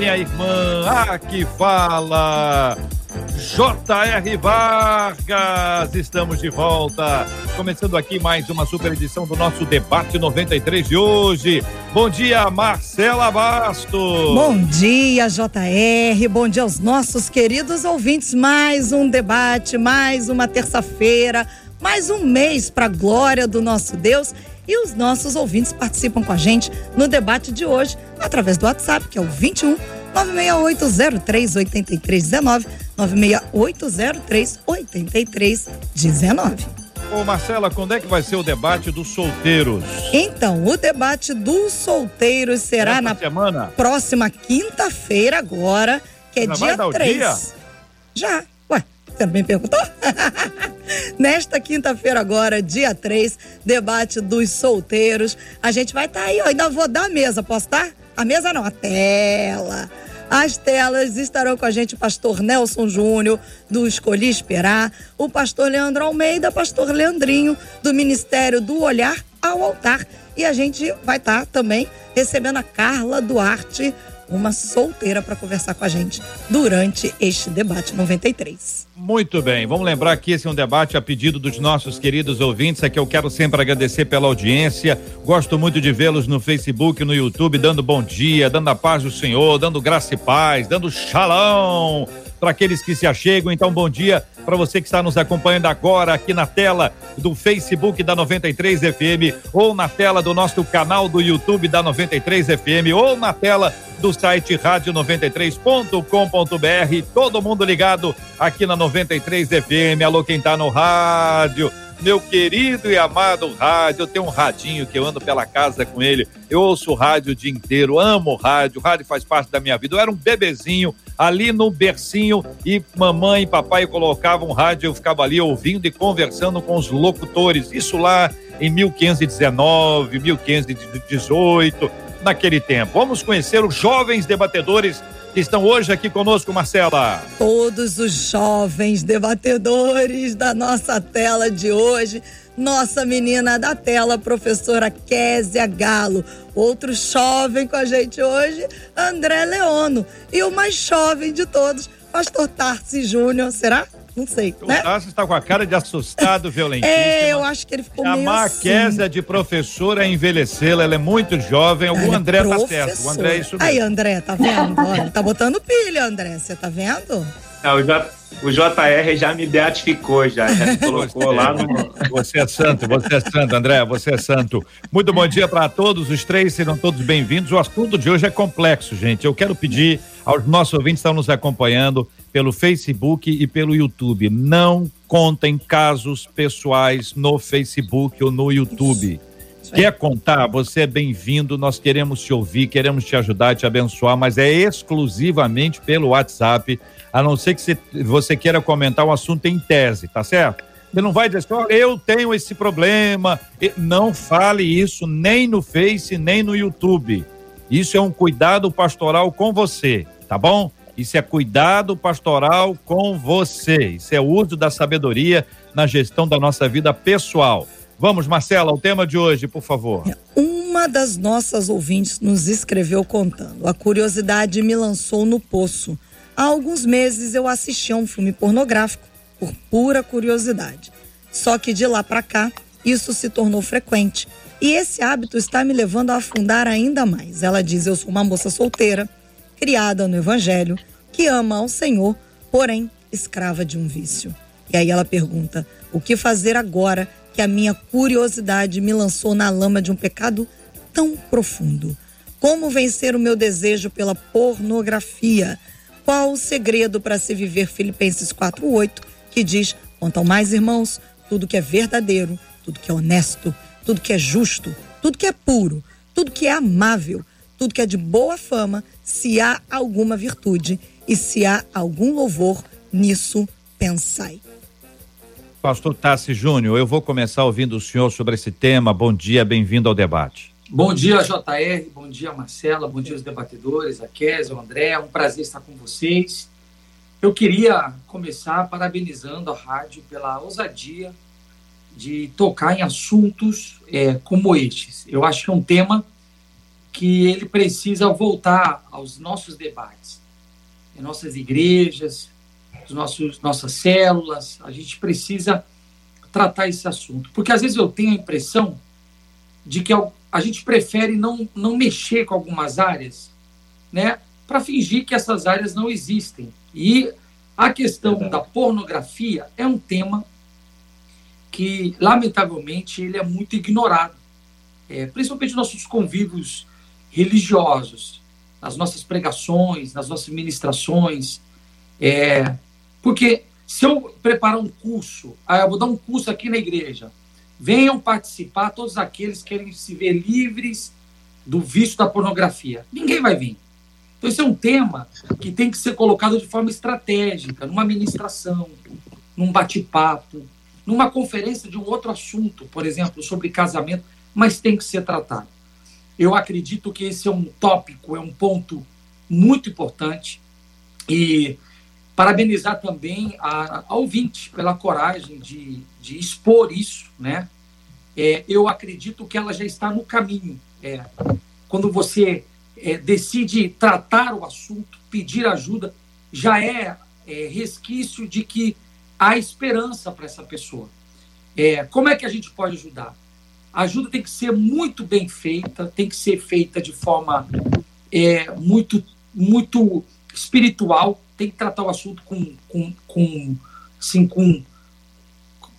minha irmã. Aqui fala J.R. Vargas, estamos de volta. Começando aqui mais uma super edição do nosso Debate 93 de hoje. Bom dia, Marcela Bastos. Bom dia, JR. Bom dia aos nossos queridos ouvintes. Mais um debate, mais uma terça-feira, mais um mês para a glória do nosso Deus. E os nossos ouvintes participam com a gente no debate de hoje através do WhatsApp, que é o 21 968038319, 968038319. Ô Marcela, quando é que vai ser o debate dos solteiros? Então, o debate dos solteiros será Essa na semana? próxima quinta-feira agora, que é Já dia vai dar o 3. dia? Já. Ué, você não me perguntou? Nesta quinta-feira agora, dia 3, debate dos solteiros. A gente vai estar aí, ó, ainda vou dar a mesa, posso estar? A mesa não, a tela. As telas estarão com a gente o pastor Nelson Júnior, do Escolhi Esperar, o pastor Leandro Almeida, pastor Leandrinho, do Ministério do Olhar ao Altar. E a gente vai estar também recebendo a Carla Duarte, uma solteira, para conversar com a gente durante este debate 93. Muito bem, vamos lembrar que esse é um debate a pedido dos nossos queridos ouvintes, é que eu quero sempre agradecer pela audiência. Gosto muito de vê-los no Facebook, no YouTube, dando bom dia, dando a paz do Senhor, dando graça e paz, dando shalom para aqueles que se achegam. Então, bom dia para você que está nos acompanhando agora aqui na tela do Facebook da 93 FM ou na tela do nosso canal do YouTube da 93 FM ou na tela do site rádio93.com.br. Todo mundo ligado aqui na 93 FM. Alô, quem tá no rádio. Meu querido e amado rádio, eu tenho um radinho que eu ando pela casa com ele. Eu ouço rádio o dia inteiro, amo rádio, rádio faz parte da minha vida. Eu era um bebezinho ali no bercinho e mamãe e papai colocavam rádio, eu ficava ali ouvindo e conversando com os locutores. Isso lá em 1519, 1518, naquele tempo. Vamos conhecer os jovens debatedores que estão hoje aqui conosco, Marcela. Todos os jovens debatedores da nossa tela de hoje. Nossa menina da tela, professora Késia Galo. Outro jovem com a gente hoje, André Leono. E o mais jovem de todos, pastor Tarsi Júnior. Será? Não sei, O né? Tassi está com a cara de assustado, violentíssimo. É, eu acho que ele ficou A meio Marquesa assim. de professora é envelhecê-la, ela é muito jovem. O Ela é André tá certo. O. André é isso mesmo. Aí, André, tá vendo? Olha, tá botando pilha, André. Você tá vendo? Não, o, J, o JR já me beatificou, já, já me colocou lá no. Você é santo, você é santo, André, você é santo. Muito bom dia para todos, os três serão todos bem-vindos. O assunto de hoje é complexo, gente. Eu quero pedir aos nossos ouvintes que estão nos acompanhando pelo Facebook e pelo YouTube. Não contem casos pessoais no Facebook ou no YouTube. Quer contar? Você é bem-vindo. Nós queremos te ouvir, queremos te ajudar, te abençoar, mas é exclusivamente pelo WhatsApp, a não ser que você, queira comentar um assunto em tese, tá certo? Você não vai dizer assim, "Olha, eu tenho esse problema. Não fale isso nem no Face, nem no YouTube. Isso é um cuidado pastoral com você, tá bom? Isso é cuidado pastoral com você. Isso é uso da sabedoria na gestão da nossa vida pessoal. Vamos, Marcela, o tema de hoje, por favor. Uma das nossas ouvintes nos escreveu contando: a curiosidade me lançou no poço. Há alguns meses eu assisti a um filme pornográfico por pura curiosidade. Só que de lá para cá, isso se tornou frequente. E esse hábito está me levando a afundar ainda mais. Ela diz: Eu sou uma moça solteira, criada no Evangelho, que ama ao Senhor, porém escrava de um vício. E aí ela pergunta: o que fazer agora que a minha curiosidade me lançou na lama de um pecado tão profundo? Como vencer o meu desejo pela pornografia? Qual o segredo para se viver Filipenses 4:8, que diz: "Quanto ao mais, irmãos, tudo que é verdadeiro, tudo que é honesto, tudo que é justo, tudo que é puro, tudo que é amável, tudo que é de boa fama, se há alguma virtude e se há algum louvor, nisso pensai. Pastor Tassi Júnior, eu vou começar ouvindo o senhor sobre esse tema. Bom dia, bem-vindo ao debate. Bom dia, JR, bom dia, Marcela, bom dia, os debatedores, a Kézia, o André, é um prazer estar com vocês. Eu queria começar parabenizando a rádio pela ousadia de tocar em assuntos é, como estes. Eu acho que é um tema que ele precisa voltar aos nossos debates, em nossas igrejas, os nossos, nossas células, a gente precisa tratar esse assunto. Porque às vezes eu tenho a impressão de que a gente prefere não, não mexer com algumas áreas, né, para fingir que essas áreas não existem. E a questão da pornografia é um tema que, lamentavelmente, ele é muito ignorado, é, principalmente nossos convívios religiosos, nas nossas pregações, nas nossas ministrações, é, porque se eu preparar um curso, ah, eu vou dar um curso aqui na igreja, Venham participar todos aqueles que querem se ver livres do vício da pornografia. Ninguém vai vir. Então, esse é um tema que tem que ser colocado de forma estratégica, numa ministração, num bate-papo, numa conferência de um outro assunto, por exemplo, sobre casamento, mas tem que ser tratado. Eu acredito que esse é um tópico, é um ponto muito importante e Parabenizar também a, a ouvinte pela coragem de, de expor isso, né? É, eu acredito que ela já está no caminho. É, quando você é, decide tratar o assunto, pedir ajuda, já é, é resquício de que há esperança para essa pessoa. É, como é que a gente pode ajudar? A ajuda tem que ser muito bem feita, tem que ser feita de forma é, muito, muito espiritual, tem que tratar o assunto com, com, com, assim, com,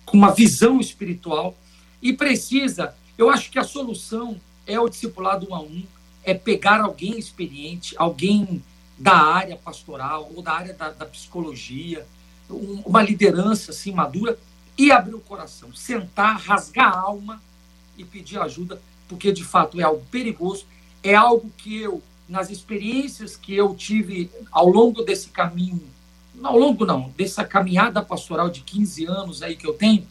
com uma visão espiritual e precisa. Eu acho que a solução é o discipulado um a um, é pegar alguém experiente, alguém da área pastoral ou da área da, da psicologia, um, uma liderança assim madura e abrir o coração, sentar, rasgar a alma e pedir ajuda, porque de fato é algo perigoso, é algo que eu nas experiências que eu tive ao longo desse caminho, ao longo não, dessa caminhada pastoral de 15 anos aí que eu tenho,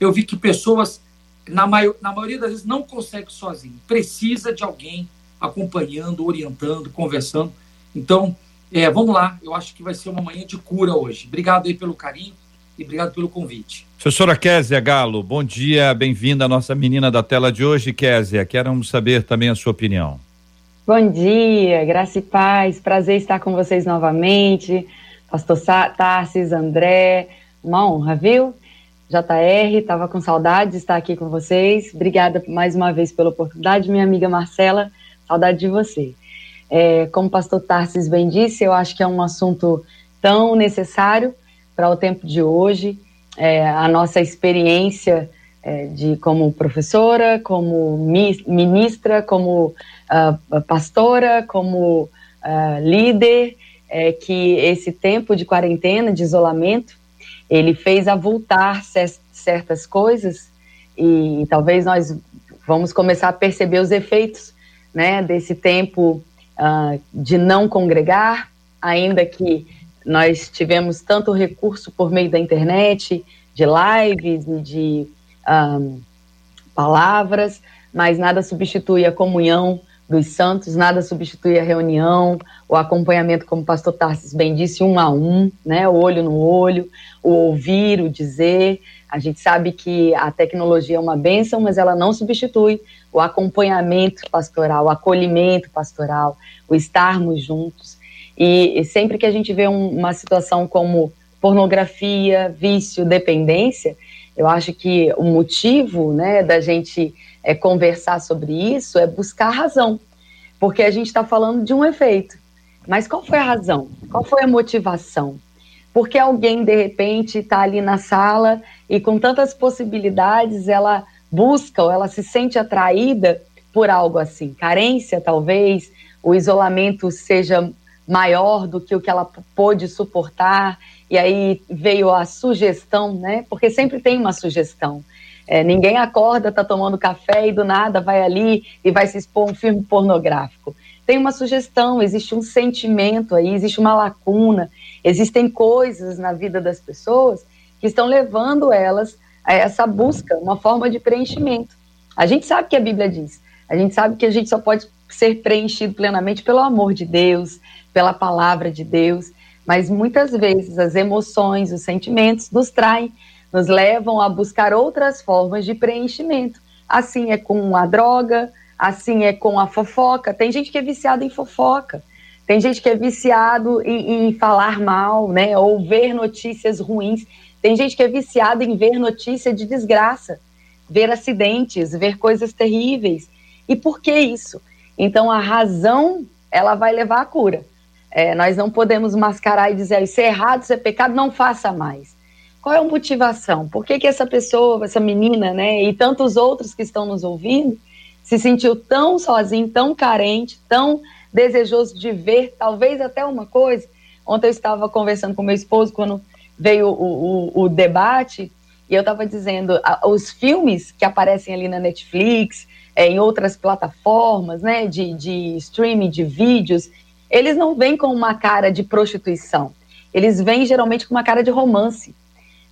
eu vi que pessoas, na, maior, na maioria das vezes, não conseguem sozinho. Precisa de alguém acompanhando, orientando, conversando. Então, é, vamos lá, eu acho que vai ser uma manhã de cura hoje. Obrigado aí pelo carinho e obrigado pelo convite. Professora Késia Galo, bom dia, bem-vinda à nossa menina da tela de hoje, Késia. Queremos saber também a sua opinião. Bom dia, graça e paz, prazer estar com vocês novamente. Pastor Tarsis, André, uma honra, viu? JR, estava com saudade de estar aqui com vocês. Obrigada mais uma vez pela oportunidade, minha amiga Marcela, saudade de você. É, como o pastor Tarsis bem disse, eu acho que é um assunto tão necessário para o tempo de hoje. É, a nossa experiência é, de como professora, como ministra, como uh, pastora, como uh, líder, é, que esse tempo de quarentena, de isolamento, ele fez avultar certas coisas e talvez nós vamos começar a perceber os efeitos né, desse tempo uh, de não congregar, ainda que nós tivemos tanto recurso por meio da internet, de lives e de um, palavras, mas nada substitui a comunhão dos santos, nada substitui a reunião, o acompanhamento, como o pastor Tarsis bem disse, um a um, né, olho no olho, o ouvir, o dizer. A gente sabe que a tecnologia é uma bênção, mas ela não substitui o acompanhamento pastoral, o acolhimento pastoral, o estarmos juntos. E, e sempre que a gente vê um, uma situação como pornografia, vício, dependência, eu acho que o motivo né, da gente é, conversar sobre isso é buscar a razão, porque a gente está falando de um efeito. Mas qual foi a razão? Qual foi a motivação? Porque alguém, de repente, está ali na sala e com tantas possibilidades, ela busca ou ela se sente atraída por algo assim. Carência, talvez, o isolamento seja maior do que o que ela pôde suportar e aí veio a sugestão, né? Porque sempre tem uma sugestão. É, ninguém acorda, tá tomando café e do nada vai ali e vai se expor um filme pornográfico. tem uma sugestão, existe um sentimento aí, existe uma lacuna, existem coisas na vida das pessoas que estão levando elas a essa busca, uma forma de preenchimento. A gente sabe que a Bíblia diz, a gente sabe que a gente só pode ser preenchido plenamente pelo amor de Deus, pela palavra de Deus, mas muitas vezes as emoções, os sentimentos nos traem, nos levam a buscar outras formas de preenchimento. Assim é com a droga, assim é com a fofoca. Tem gente que é viciada em fofoca, tem gente que é viciado em, em falar mal, né, ou ver notícias ruins. Tem gente que é viciada em ver notícia de desgraça, ver acidentes, ver coisas terríveis. E por que isso? Então a razão ela vai levar à cura. É, nós não podemos mascarar e dizer isso é errado, isso é pecado, não faça mais. Qual é a motivação? Por que, que essa pessoa, essa menina, né, e tantos outros que estão nos ouvindo, se sentiu tão sozinho, tão carente, tão desejoso de ver, talvez até uma coisa? Ontem eu estava conversando com meu esposo quando veio o, o, o debate, e eu estava dizendo, os filmes que aparecem ali na Netflix, é, em outras plataformas, né, de, de streaming, de vídeos, eles não vêm com uma cara de prostituição. Eles vêm geralmente com uma cara de romance.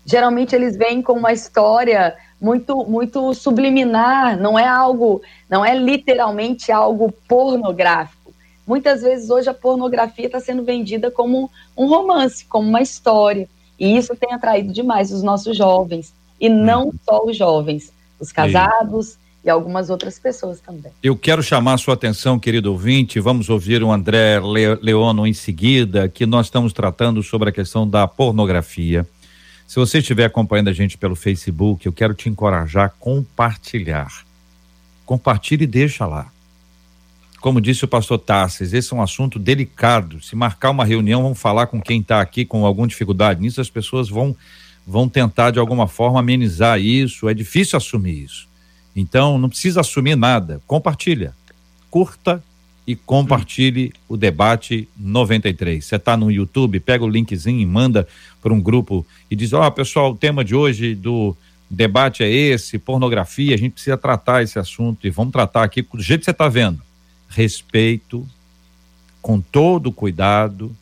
Geralmente eles vêm com uma história muito muito subliminar, não é algo, não é literalmente algo pornográfico. Muitas vezes hoje a pornografia está sendo vendida como um romance, como uma história. E isso tem atraído demais os nossos jovens. E não uhum. só os jovens, os casados, e algumas outras pessoas também. Eu quero chamar a sua atenção, querido ouvinte, vamos ouvir o André Leono em seguida, que nós estamos tratando sobre a questão da pornografia. Se você estiver acompanhando a gente pelo Facebook, eu quero te encorajar a compartilhar. Compartilhe e deixa lá. Como disse o pastor Tassis, esse é um assunto delicado. Se marcar uma reunião, vamos falar com quem está aqui com alguma dificuldade nisso, as pessoas vão, vão tentar de alguma forma amenizar isso. É difícil assumir isso. Então, não precisa assumir nada. Compartilha. Curta e compartilhe o debate 93. Você está no YouTube, pega o linkzinho e manda para um grupo e diz: Ó, oh, pessoal, o tema de hoje do debate é esse, pornografia, a gente precisa tratar esse assunto e vamos tratar aqui do jeito que você está vendo. Respeito, com todo cuidado,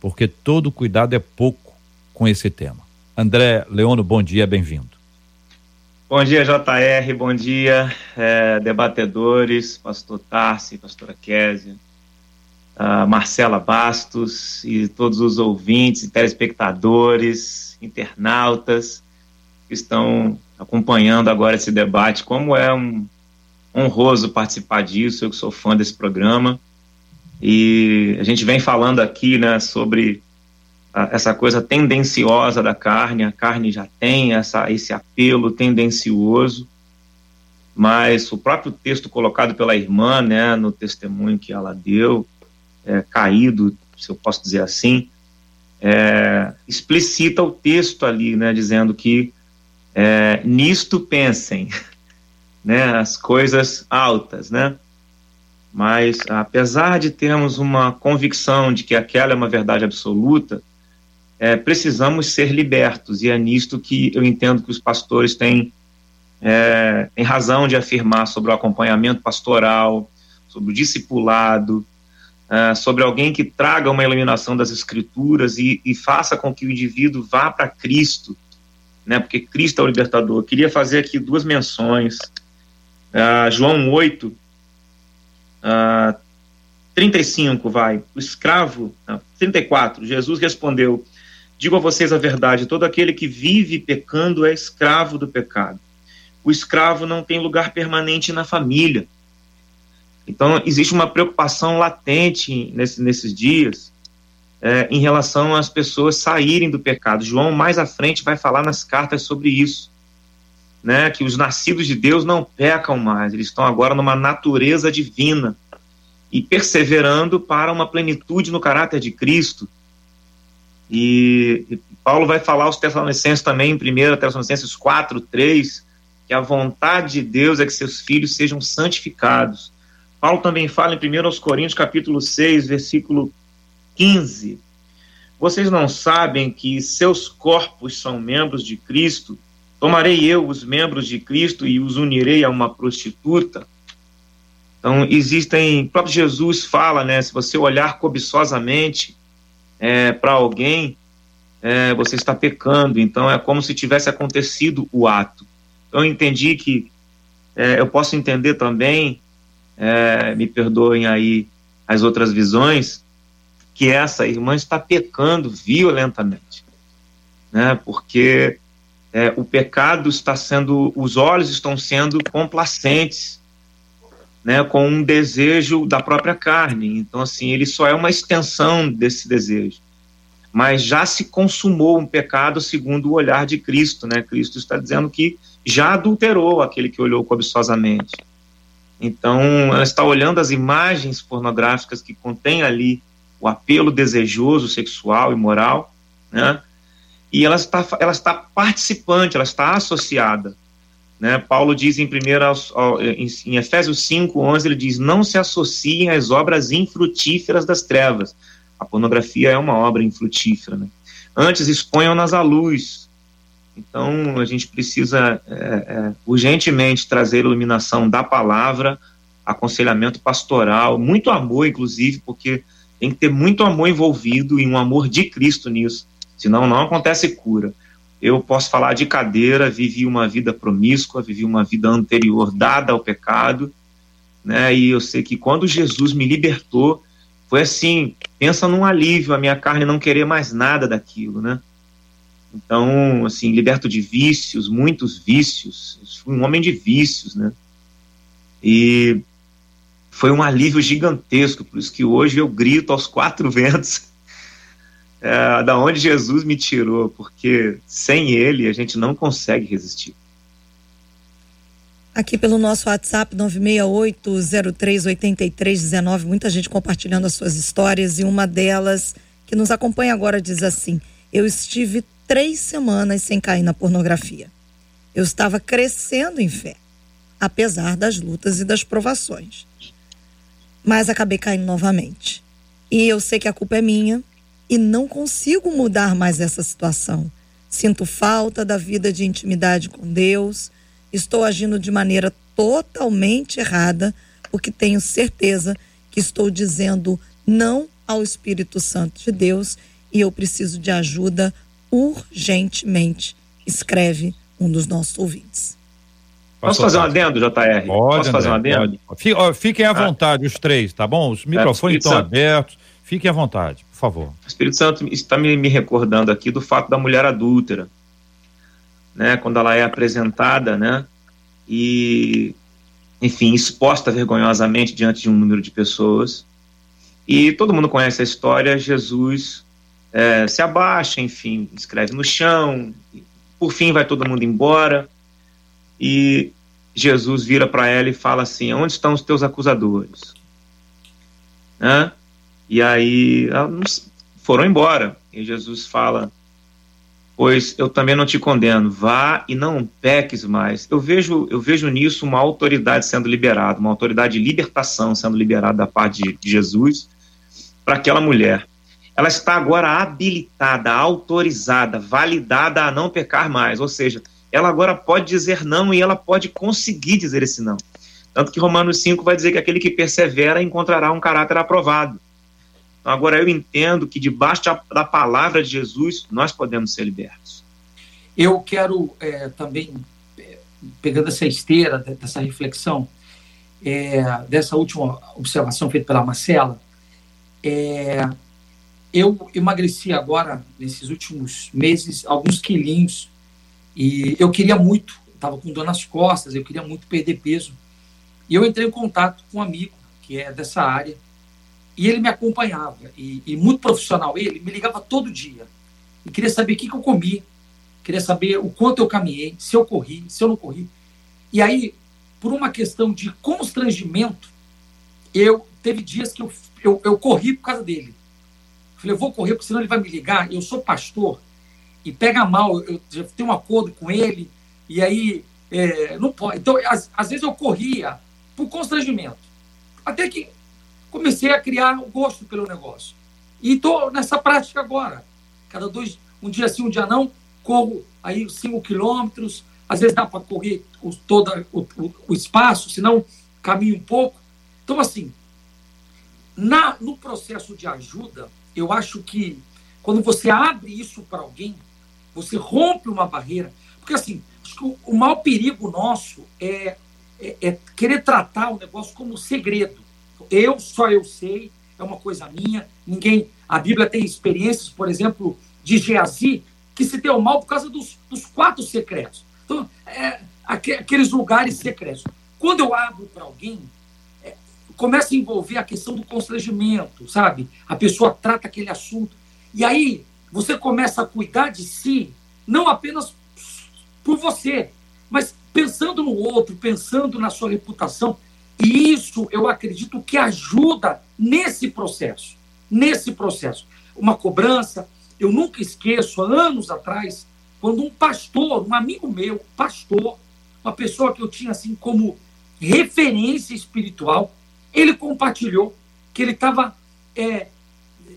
porque todo cuidado é pouco com esse tema. André Leono, bom dia, bem-vindo. Bom dia, JR, bom dia, é, debatedores, pastor Tarsi, pastora Késia, Marcela Bastos e todos os ouvintes, telespectadores, internautas que estão acompanhando agora esse debate. Como é um honroso participar disso, eu que sou fã desse programa. E a gente vem falando aqui né, sobre essa coisa tendenciosa da carne, a carne já tem essa, esse apelo tendencioso, mas o próprio texto colocado pela irmã, né, no testemunho que ela deu, é, caído, se eu posso dizer assim, é, explicita o texto ali, né, dizendo que é, nisto pensem, né, as coisas altas, né, mas apesar de termos uma convicção de que aquela é uma verdade absoluta, é, precisamos ser libertos, e é nisto que eu entendo que os pastores têm, é, têm razão de afirmar sobre o acompanhamento pastoral, sobre o discipulado, é, sobre alguém que traga uma iluminação das escrituras e, e faça com que o indivíduo vá para Cristo, né, porque Cristo é o libertador. Eu queria fazer aqui duas menções. Uh, João 8, uh, 35, vai. O escravo, não, 34, Jesus respondeu: Digo a vocês a verdade: todo aquele que vive pecando é escravo do pecado. O escravo não tem lugar permanente na família. Então, existe uma preocupação latente nesse, nesses dias é, em relação às pessoas saírem do pecado. João, mais à frente, vai falar nas cartas sobre isso. Né, que os nascidos de Deus não pecam mais, eles estão agora numa natureza divina e perseverando para uma plenitude no caráter de Cristo. E, e Paulo vai falar aos Tessalonicenses também, em 1 Tessalonicenses 4, 3, que a vontade de Deus é que seus filhos sejam santificados. Paulo também fala em 1 Coríntios, capítulo 6, versículo 15. Vocês não sabem que seus corpos são membros de Cristo? Tomarei eu os membros de Cristo e os unirei a uma prostituta? Então, existem, o próprio Jesus fala, né, se você olhar cobiçosamente é, para alguém, é, você está pecando, então é como se tivesse acontecido o ato. Então, eu entendi que, é, eu posso entender também, é, me perdoem aí as outras visões, que essa irmã está pecando violentamente, né, porque é, o pecado está sendo, os olhos estão sendo complacentes, né, com um desejo da própria carne. Então, assim, ele só é uma extensão desse desejo. Mas já se consumou um pecado segundo o olhar de Cristo, né? Cristo está dizendo que já adulterou aquele que olhou cobiçosamente. Então, ela está olhando as imagens pornográficas que contêm ali o apelo desejoso sexual e moral, né? E ela está, ela está participante, ela está associada né? Paulo diz em, em Efésios 5, 11, ele diz: Não se associem às obras infrutíferas das trevas. A pornografia é uma obra infrutífera. Né? Antes exponham-nas à luz. Então, a gente precisa é, é, urgentemente trazer iluminação da palavra, aconselhamento pastoral, muito amor, inclusive, porque tem que ter muito amor envolvido e um amor de Cristo nisso, senão não acontece cura. Eu posso falar de cadeira, vivi uma vida promíscua, vivi uma vida anterior dada ao pecado, né? E eu sei que quando Jesus me libertou, foi assim, pensa num alívio, a minha carne não querer mais nada daquilo, né? Então, assim, liberto de vícios, muitos vícios, fui um homem de vícios, né? E foi um alívio gigantesco, por isso que hoje eu grito aos quatro ventos é, da onde Jesus me tirou, porque sem ele a gente não consegue resistir. Aqui pelo nosso WhatsApp 968038319, muita gente compartilhando as suas histórias e uma delas que nos acompanha agora diz assim: Eu estive três semanas sem cair na pornografia. Eu estava crescendo em fé, apesar das lutas e das provações. Mas acabei caindo novamente. E eu sei que a culpa é minha, e não consigo mudar mais essa situação. Sinto falta da vida de intimidade com Deus, estou agindo de maneira totalmente errada, porque tenho certeza que estou dizendo não ao Espírito Santo de Deus e eu preciso de ajuda urgentemente, escreve um dos nossos ouvintes. Posso fazer um adendo, JR? Pode, Posso fazer um adendo? Fiquem à ah. vontade, os três, tá bom? Os microfones estão abertos. Fiquem à vontade favor. O Espírito Santo está me, me recordando aqui do fato da mulher adúltera, né, quando ela é apresentada, né, e, enfim, exposta vergonhosamente diante de um número de pessoas. E todo mundo conhece a história, Jesus é, se abaixa, enfim, escreve no chão, por fim vai todo mundo embora, e Jesus vira para ela e fala assim: Onde estão os teus acusadores? Né? E aí foram embora. E Jesus fala: Pois eu também não te condeno, vá e não peques mais. Eu vejo, eu vejo nisso uma autoridade sendo liberada, uma autoridade de libertação sendo liberada da parte de, Jesus para aquela mulher. Ela está agora habilitada, autorizada, validada a não pecar mais. Ou seja, ela agora pode dizer não e ela pode conseguir dizer esse não. Tanto que Romanos 5 vai dizer que aquele que persevera encontrará um caráter aprovado. Agora eu entendo que debaixo da palavra de Jesus nós podemos ser libertos. Eu quero é, também, é, pegando essa esteira dessa reflexão, é, dessa última observação feita pela Marcela, é, eu emagreci agora, nesses últimos meses, alguns quilinhos e eu queria muito, estava com dor nas costas, eu queria muito perder peso. E eu entrei em contato com um amigo que é dessa área, e ele me acompanhava, e, e, muito profissional ele, me ligava todo dia. E queria saber o que, que eu comi, queria saber o quanto eu caminhei, se eu corri, se eu não corri. E aí, por uma questão de constrangimento, eu teve dias que eu, eu, eu corri por causa dele. Falei, eu vou correr, porque senão ele vai me ligar. Eu sou pastor e pega mal, eu já tenho um acordo com ele, e aí é, não pode. Então, às, às vezes eu corria por constrangimento. Até que comecei a criar o gosto pelo negócio. E estou nessa prática agora. Cada dois, um dia sim, um dia não, corro aí 5 quilômetros, às vezes dá para correr o, todo o, o, o, espaço, senão caminho um pouco. Então, assim, na, no processo de ajuda, eu acho que quando você abre isso para alguém, você rompe uma barreira. Porque, assim, o, o maior perigo nosso é, é, é querer tratar o negócio como segredo. Eu, só eu sei, é uma coisa minha, ninguém. A Bíblia tem experiências, por exemplo, de Geazi, que se deu mal por causa dos, dos quatro secretos. Então, é, aqueles lugares secretos. Quando eu abro para alguém, é, começa a envolver a questão do constrangimento, sabe? A pessoa trata aquele assunto. E aí você começa a cuidar de si, não apenas por você, mas pensando no outro, pensando na sua reputação. E isso eu acredito que ajuda nesse processo. Nesse processo. Uma cobrança. Eu nunca esqueço, há anos atrás, quando um pastor, um amigo meu, pastor, uma pessoa que eu tinha assim como referência espiritual, ele compartilhou que ele estava é,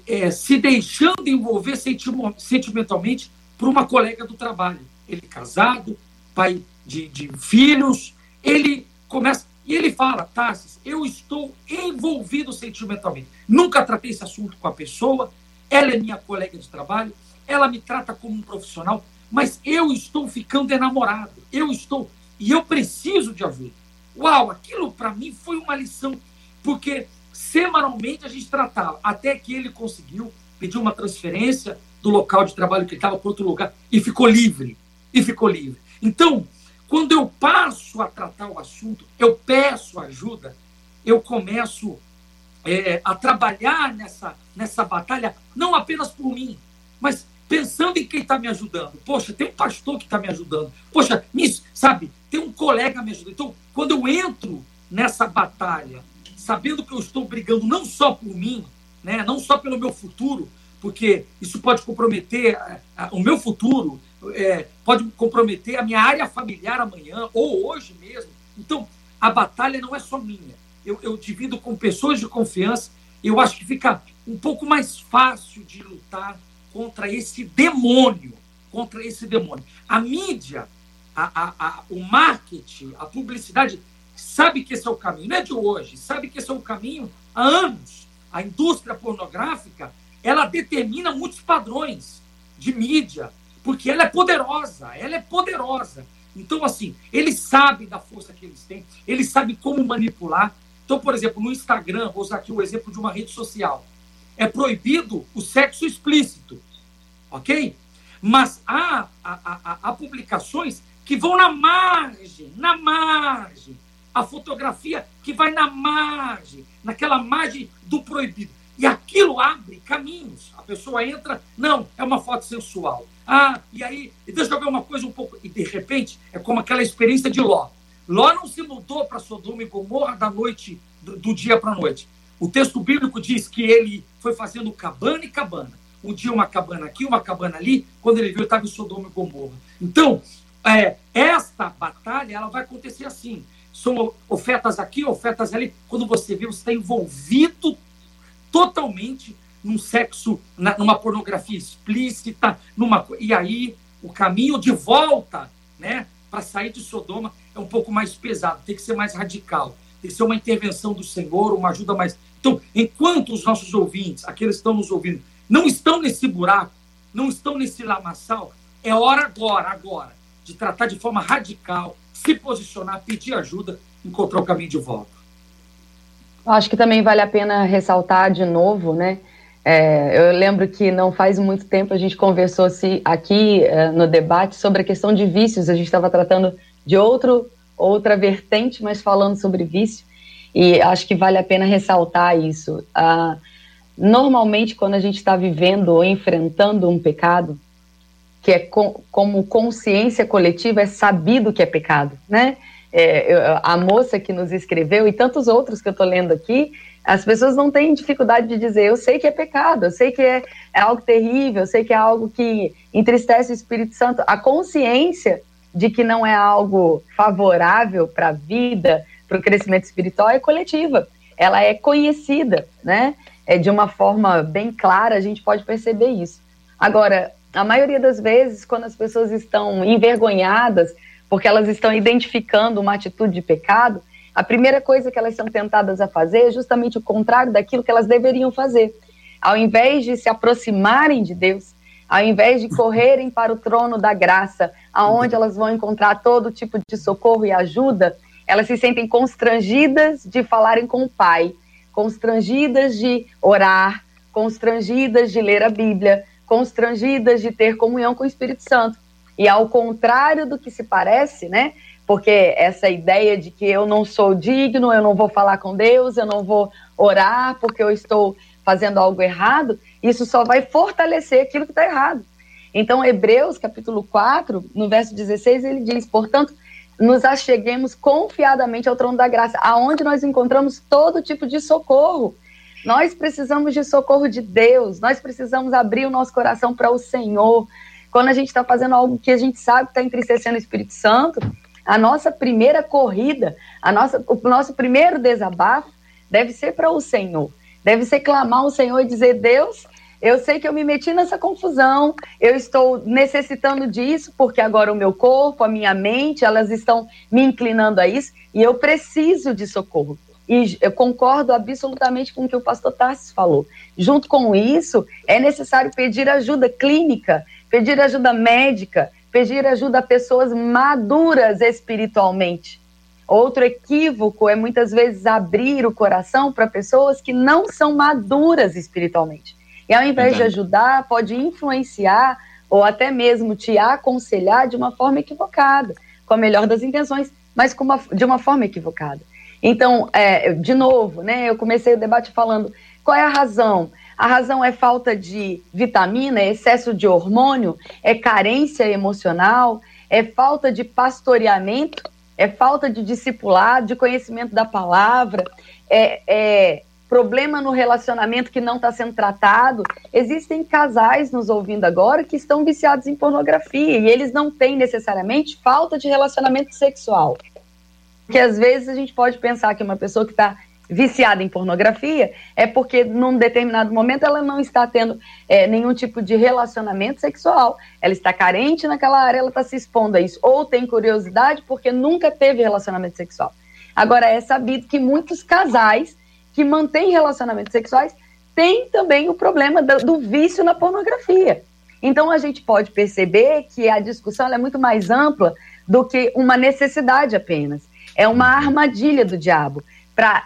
é, se deixando envolver sentimentalmente por uma colega do trabalho. Ele casado, pai de, de filhos, ele começa. E ele fala, Tassis, eu estou envolvido sentimentalmente. Nunca tratei esse assunto com a pessoa, ela é minha colega de trabalho, ela me trata como um profissional, mas eu estou ficando enamorado, eu estou, e eu preciso de ajuda. Uau, aquilo para mim foi uma lição, porque semanalmente a gente tratava, até que ele conseguiu pedir uma transferência do local de trabalho que ele estava para outro lugar e ficou livre. E ficou livre. Então, quando eu passo a tratar o assunto, eu peço ajuda, eu começo é, a trabalhar nessa, nessa batalha, não apenas por mim, mas pensando em quem está me ajudando. Poxa, tem um pastor que está me ajudando. Poxa, nisso, sabe, tem um colega me ajudando. Então, quando eu entro nessa batalha, sabendo que eu estou brigando não só por mim, né, não só pelo meu futuro, porque isso pode comprometer a, a, o meu futuro, é, pode comprometer a minha área familiar amanhã ou hoje mesmo. Então, a batalha não é só minha. Eu, eu divido com pessoas de confiança. Eu acho que fica um pouco mais fácil de lutar contra esse demônio, contra esse demônio. A mídia, a, a, a, o marketing, a publicidade sabe que esse é o caminho, não é de hoje, sabe que esse é o caminho há anos. A indústria pornográfica, ela determina muitos padrões de mídia, porque ela é poderosa, ela é poderosa. Então, assim, eles sabem da força que eles têm, eles sabem como manipular. Então, por exemplo, no Instagram, vou usar aqui o exemplo de uma rede social, é proibido o sexo explícito, ok? Mas há, há, há, há publicações que vão na margem, na margem, a fotografia que vai na margem, naquela margem do proibido. E aquilo abre caminhos. A pessoa entra, não, é uma foto sensual. Ah, e aí, deixa eu ver uma coisa um pouco. E de repente, é como aquela experiência de Ló. Ló não se mudou para Sodoma e Gomorra da noite, do, do dia para a noite. O texto bíblico diz que ele foi fazendo cabana e cabana. Um dia uma cabana aqui, uma cabana ali. Quando ele viu, estava em Sodoma e Gomorra. Então, é, esta batalha ela vai acontecer assim são ofertas aqui, ofertas ali. Quando você vê, você está envolvido totalmente num sexo, na, numa pornografia explícita, numa e aí o caminho de volta, né, para sair de Sodoma é um pouco mais pesado, tem que ser mais radical, tem que ser uma intervenção do Senhor, uma ajuda mais. Então, enquanto os nossos ouvintes, aqueles que estão nos ouvindo, não estão nesse buraco, não estão nesse lamaçal, é hora agora, agora, de tratar de forma radical, se posicionar, pedir ajuda, encontrar o caminho de volta. Acho que também vale a pena ressaltar de novo, né? É, eu lembro que não faz muito tempo a gente conversou -se aqui é, no debate sobre a questão de vícios. A gente estava tratando de outro, outra vertente, mas falando sobre vício. E acho que vale a pena ressaltar isso. Ah, normalmente, quando a gente está vivendo ou enfrentando um pecado, que é com, como consciência coletiva, é sabido que é pecado, né? É, eu, a moça que nos escreveu e tantos outros que eu estou lendo aqui, as pessoas não têm dificuldade de dizer, eu sei que é pecado, eu sei que é, é algo terrível, eu sei que é algo que entristece o Espírito Santo. A consciência de que não é algo favorável para a vida, para o crescimento espiritual, é coletiva. Ela é conhecida, né? É de uma forma bem clara, a gente pode perceber isso. Agora, a maioria das vezes, quando as pessoas estão envergonhadas porque elas estão identificando uma atitude de pecado, a primeira coisa que elas são tentadas a fazer é justamente o contrário daquilo que elas deveriam fazer. Ao invés de se aproximarem de Deus, ao invés de correrem para o trono da graça, aonde elas vão encontrar todo tipo de socorro e ajuda, elas se sentem constrangidas de falarem com o Pai, constrangidas de orar, constrangidas de ler a Bíblia, constrangidas de ter comunhão com o Espírito Santo. E ao contrário do que se parece, né? Porque essa ideia de que eu não sou digno, eu não vou falar com Deus, eu não vou orar porque eu estou fazendo algo errado, isso só vai fortalecer aquilo que está errado. Então, Hebreus, capítulo 4, no verso 16, ele diz: Portanto, nos acheguemos confiadamente ao trono da graça, aonde nós encontramos todo tipo de socorro. Nós precisamos de socorro de Deus, nós precisamos abrir o nosso coração para o Senhor. Quando a gente está fazendo algo que a gente sabe que está entristecendo o Espírito Santo, a nossa primeira corrida, a nossa, o nosso primeiro desabafo deve ser para o Senhor. Deve ser clamar ao Senhor e dizer: Deus, eu sei que eu me meti nessa confusão, eu estou necessitando disso, porque agora o meu corpo, a minha mente, elas estão me inclinando a isso, e eu preciso de socorro. E eu concordo absolutamente com o que o pastor Tarsis falou. Junto com isso, é necessário pedir ajuda clínica, pedir ajuda médica, pedir ajuda a pessoas maduras espiritualmente. Outro equívoco é muitas vezes abrir o coração para pessoas que não são maduras espiritualmente. E ao invés de ajudar, pode influenciar ou até mesmo te aconselhar de uma forma equivocada, com a melhor das intenções, mas uma, de uma forma equivocada. Então, é, de novo, né, eu comecei o debate falando qual é a razão. A razão é falta de vitamina, é excesso de hormônio, é carência emocional, é falta de pastoreamento, é falta de discipulado, de conhecimento da palavra, é, é problema no relacionamento que não está sendo tratado. Existem casais nos ouvindo agora que estão viciados em pornografia e eles não têm necessariamente falta de relacionamento sexual. Porque às vezes a gente pode pensar que uma pessoa que está viciada em pornografia é porque num determinado momento ela não está tendo é, nenhum tipo de relacionamento sexual. Ela está carente naquela área, ela está se expondo a isso. Ou tem curiosidade porque nunca teve relacionamento sexual. Agora, é sabido que muitos casais que mantêm relacionamentos sexuais têm também o problema do, do vício na pornografia. Então, a gente pode perceber que a discussão é muito mais ampla do que uma necessidade apenas. É uma armadilha do diabo para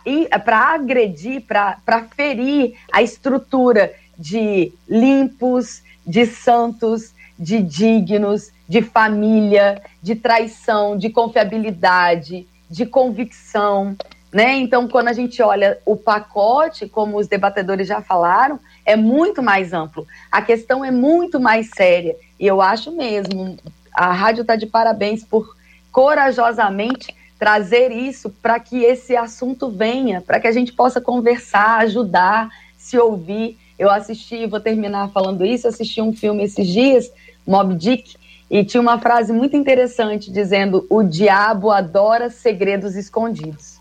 agredir, para ferir a estrutura de limpos, de santos, de dignos, de família, de traição, de confiabilidade, de convicção. Né? Então, quando a gente olha o pacote, como os debatedores já falaram, é muito mais amplo. A questão é muito mais séria. E eu acho mesmo, a rádio está de parabéns por corajosamente trazer isso para que esse assunto venha, para que a gente possa conversar, ajudar, se ouvir. Eu assisti, vou terminar falando isso, assisti um filme esses dias, Mob Dick, e tinha uma frase muito interessante dizendo: "O diabo adora segredos escondidos".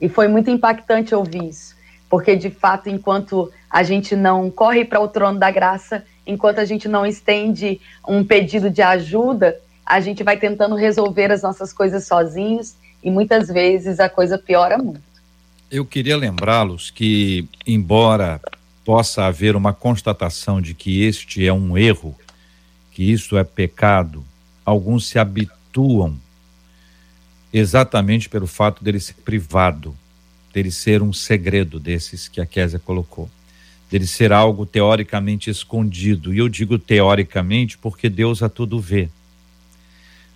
E foi muito impactante ouvir isso, porque de fato, enquanto a gente não corre para o trono da graça, enquanto a gente não estende um pedido de ajuda, a gente vai tentando resolver as nossas coisas sozinhos e muitas vezes a coisa piora muito. Eu queria lembrá-los que, embora possa haver uma constatação de que este é um erro, que isso é pecado, alguns se habituam exatamente pelo fato dele ser privado, dele ser um segredo desses que a Késia colocou, dele ser algo teoricamente escondido. E eu digo teoricamente porque Deus a tudo vê.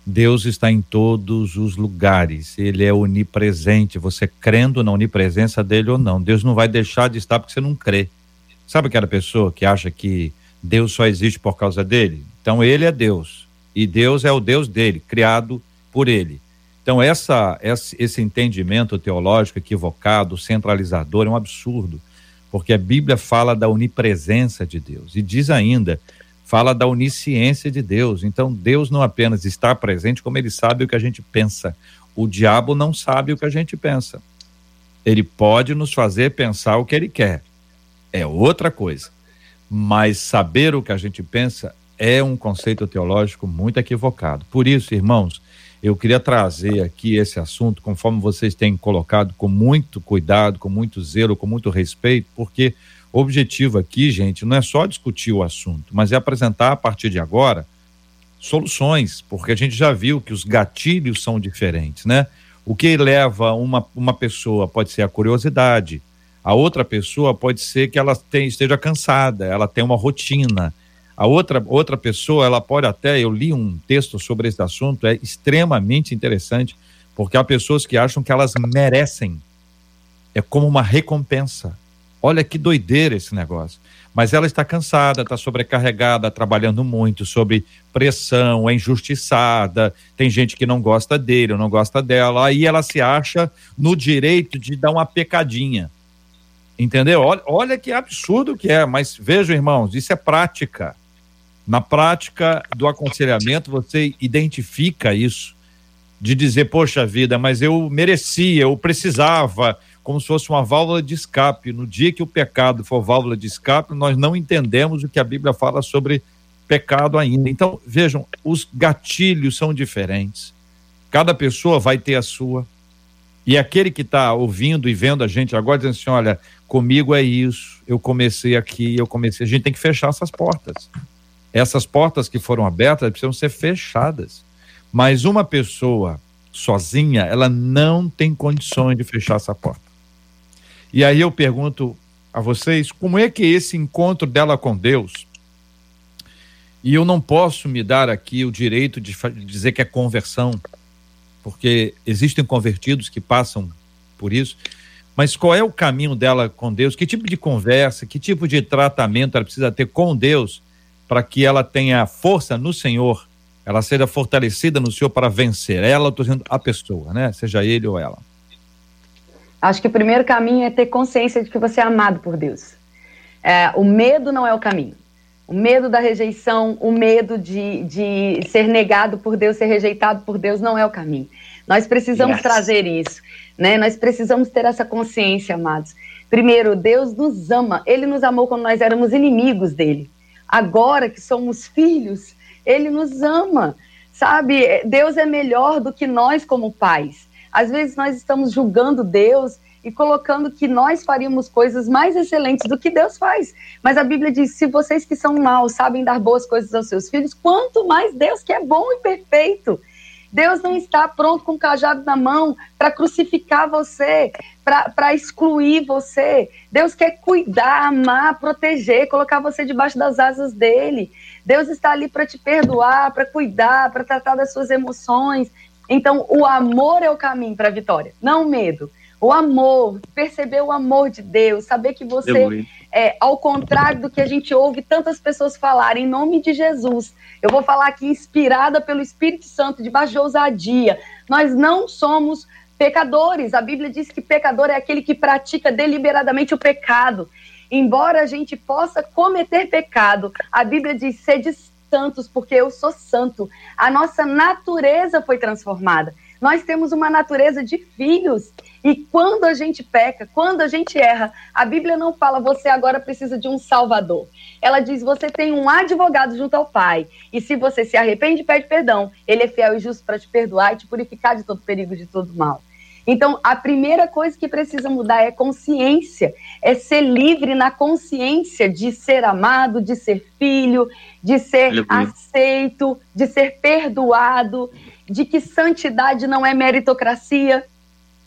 Deus está em todos os lugares, Ele é onipresente, você crendo na onipresença dele ou não. Deus não vai deixar de estar porque você não crê. Sabe aquela pessoa que acha que Deus só existe por causa dele? Então Ele é Deus e Deus é o Deus dele, criado por Ele. Então essa, esse entendimento teológico equivocado, centralizador, é um absurdo, porque a Bíblia fala da onipresença de Deus e diz ainda fala da onisciência de Deus. Então, Deus não apenas está presente, como ele sabe o que a gente pensa. O diabo não sabe o que a gente pensa. Ele pode nos fazer pensar o que ele quer. É outra coisa. Mas saber o que a gente pensa é um conceito teológico muito equivocado. Por isso, irmãos, eu queria trazer aqui esse assunto, conforme vocês têm colocado, com muito cuidado, com muito zelo, com muito respeito, porque o objetivo aqui, gente, não é só discutir o assunto, mas é apresentar a partir de agora soluções, porque a gente já viu que os gatilhos são diferentes, né? O que leva uma, uma pessoa pode ser a curiosidade, a outra pessoa pode ser que ela tem, esteja cansada, ela tem uma rotina, a outra, outra pessoa, ela pode até, eu li um texto sobre esse assunto, é extremamente interessante, porque há pessoas que acham que elas merecem. É como uma recompensa. Olha que doideira esse negócio. Mas ela está cansada, está sobrecarregada, trabalhando muito, sobre pressão, é injustiçada, tem gente que não gosta dele, não gosta dela, aí ela se acha no direito de dar uma pecadinha. Entendeu? Olha, olha que absurdo que é, mas vejam, irmãos, isso é prática. Na prática do aconselhamento, você identifica isso, de dizer, poxa vida, mas eu merecia, eu precisava, como se fosse uma válvula de escape. No dia que o pecado for válvula de escape, nós não entendemos o que a Bíblia fala sobre pecado ainda. Então, vejam, os gatilhos são diferentes. Cada pessoa vai ter a sua. E aquele que está ouvindo e vendo a gente agora dizendo assim: olha, comigo é isso, eu comecei aqui, eu comecei. A gente tem que fechar essas portas essas portas que foram abertas precisam ser fechadas. Mas uma pessoa sozinha, ela não tem condições de fechar essa porta. E aí eu pergunto a vocês, como é que é esse encontro dela com Deus? E eu não posso me dar aqui o direito de dizer que é conversão, porque existem convertidos que passam por isso. Mas qual é o caminho dela com Deus? Que tipo de conversa, que tipo de tratamento ela precisa ter com Deus para que ela tenha força no Senhor, ela seja fortalecida no Senhor para vencer. Ela, eu estou dizendo a pessoa, né? Seja ele ou ela. Acho que o primeiro caminho é ter consciência de que você é amado por Deus. É, o medo não é o caminho. O medo da rejeição, o medo de, de ser negado por Deus, ser rejeitado por Deus, não é o caminho. Nós precisamos yes. trazer isso, né? Nós precisamos ter essa consciência, amados. Primeiro, Deus nos ama. Ele nos amou quando nós éramos inimigos dele agora que somos filhos, ele nos ama, sabe? Deus é melhor do que nós como pais. Às vezes nós estamos julgando Deus e colocando que nós faríamos coisas mais excelentes do que Deus faz. Mas a Bíblia diz: se vocês que são maus sabem dar boas coisas aos seus filhos, quanto mais Deus que é bom e perfeito. Deus não está pronto com o cajado na mão para crucificar você, para excluir você. Deus quer cuidar, amar, proteger, colocar você debaixo das asas dele. Deus está ali para te perdoar, para cuidar, para tratar das suas emoções. Então, o amor é o caminho para a vitória, não o medo. O amor, perceber o amor de Deus, saber que você é, ao contrário do que a gente ouve tantas pessoas falarem, em nome de Jesus, eu vou falar aqui inspirada pelo Espírito Santo, debaixo de ousadia. Nós não somos pecadores. A Bíblia diz que pecador é aquele que pratica deliberadamente o pecado. Embora a gente possa cometer pecado, a Bíblia diz: sede santos, porque eu sou santo. A nossa natureza foi transformada. Nós temos uma natureza de filhos. E quando a gente peca, quando a gente erra, a Bíblia não fala você agora precisa de um salvador. Ela diz você tem um advogado junto ao Pai. E se você se arrepende, pede perdão. Ele é fiel e justo para te perdoar e te purificar de todo perigo, de todo mal. Então, a primeira coisa que precisa mudar é consciência, é ser livre na consciência de ser amado, de ser filho, de ser aceito, de ser perdoado, de que santidade não é meritocracia,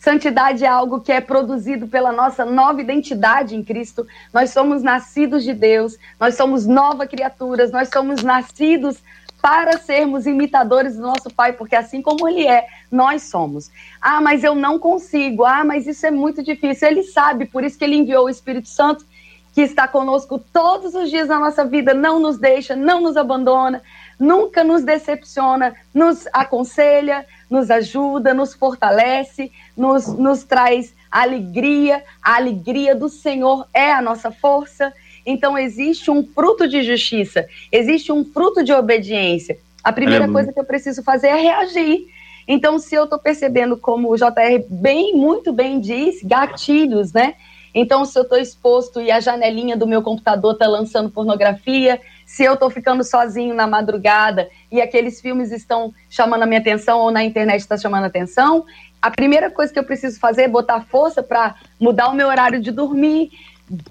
Santidade é algo que é produzido pela nossa nova identidade em Cristo. Nós somos nascidos de Deus, nós somos nova criaturas, nós somos nascidos para sermos imitadores do nosso Pai, porque assim como Ele é, nós somos. Ah, mas eu não consigo. Ah, mas isso é muito difícil. Ele sabe, por isso que Ele enviou o Espírito Santo, que está conosco todos os dias na nossa vida, não nos deixa, não nos abandona, nunca nos decepciona, nos aconselha, nos ajuda, nos fortalece, nos, nos traz alegria. A alegria do Senhor é a nossa força. Então, existe um fruto de justiça, existe um fruto de obediência. A primeira coisa que eu preciso fazer é reagir. Então, se eu estou percebendo, como o JR bem, muito bem diz, gatilhos, né? Então, se eu estou exposto e a janelinha do meu computador está lançando pornografia, se eu estou ficando sozinho na madrugada e aqueles filmes estão chamando a minha atenção ou na internet está chamando a atenção, a primeira coisa que eu preciso fazer é botar força para mudar o meu horário de dormir,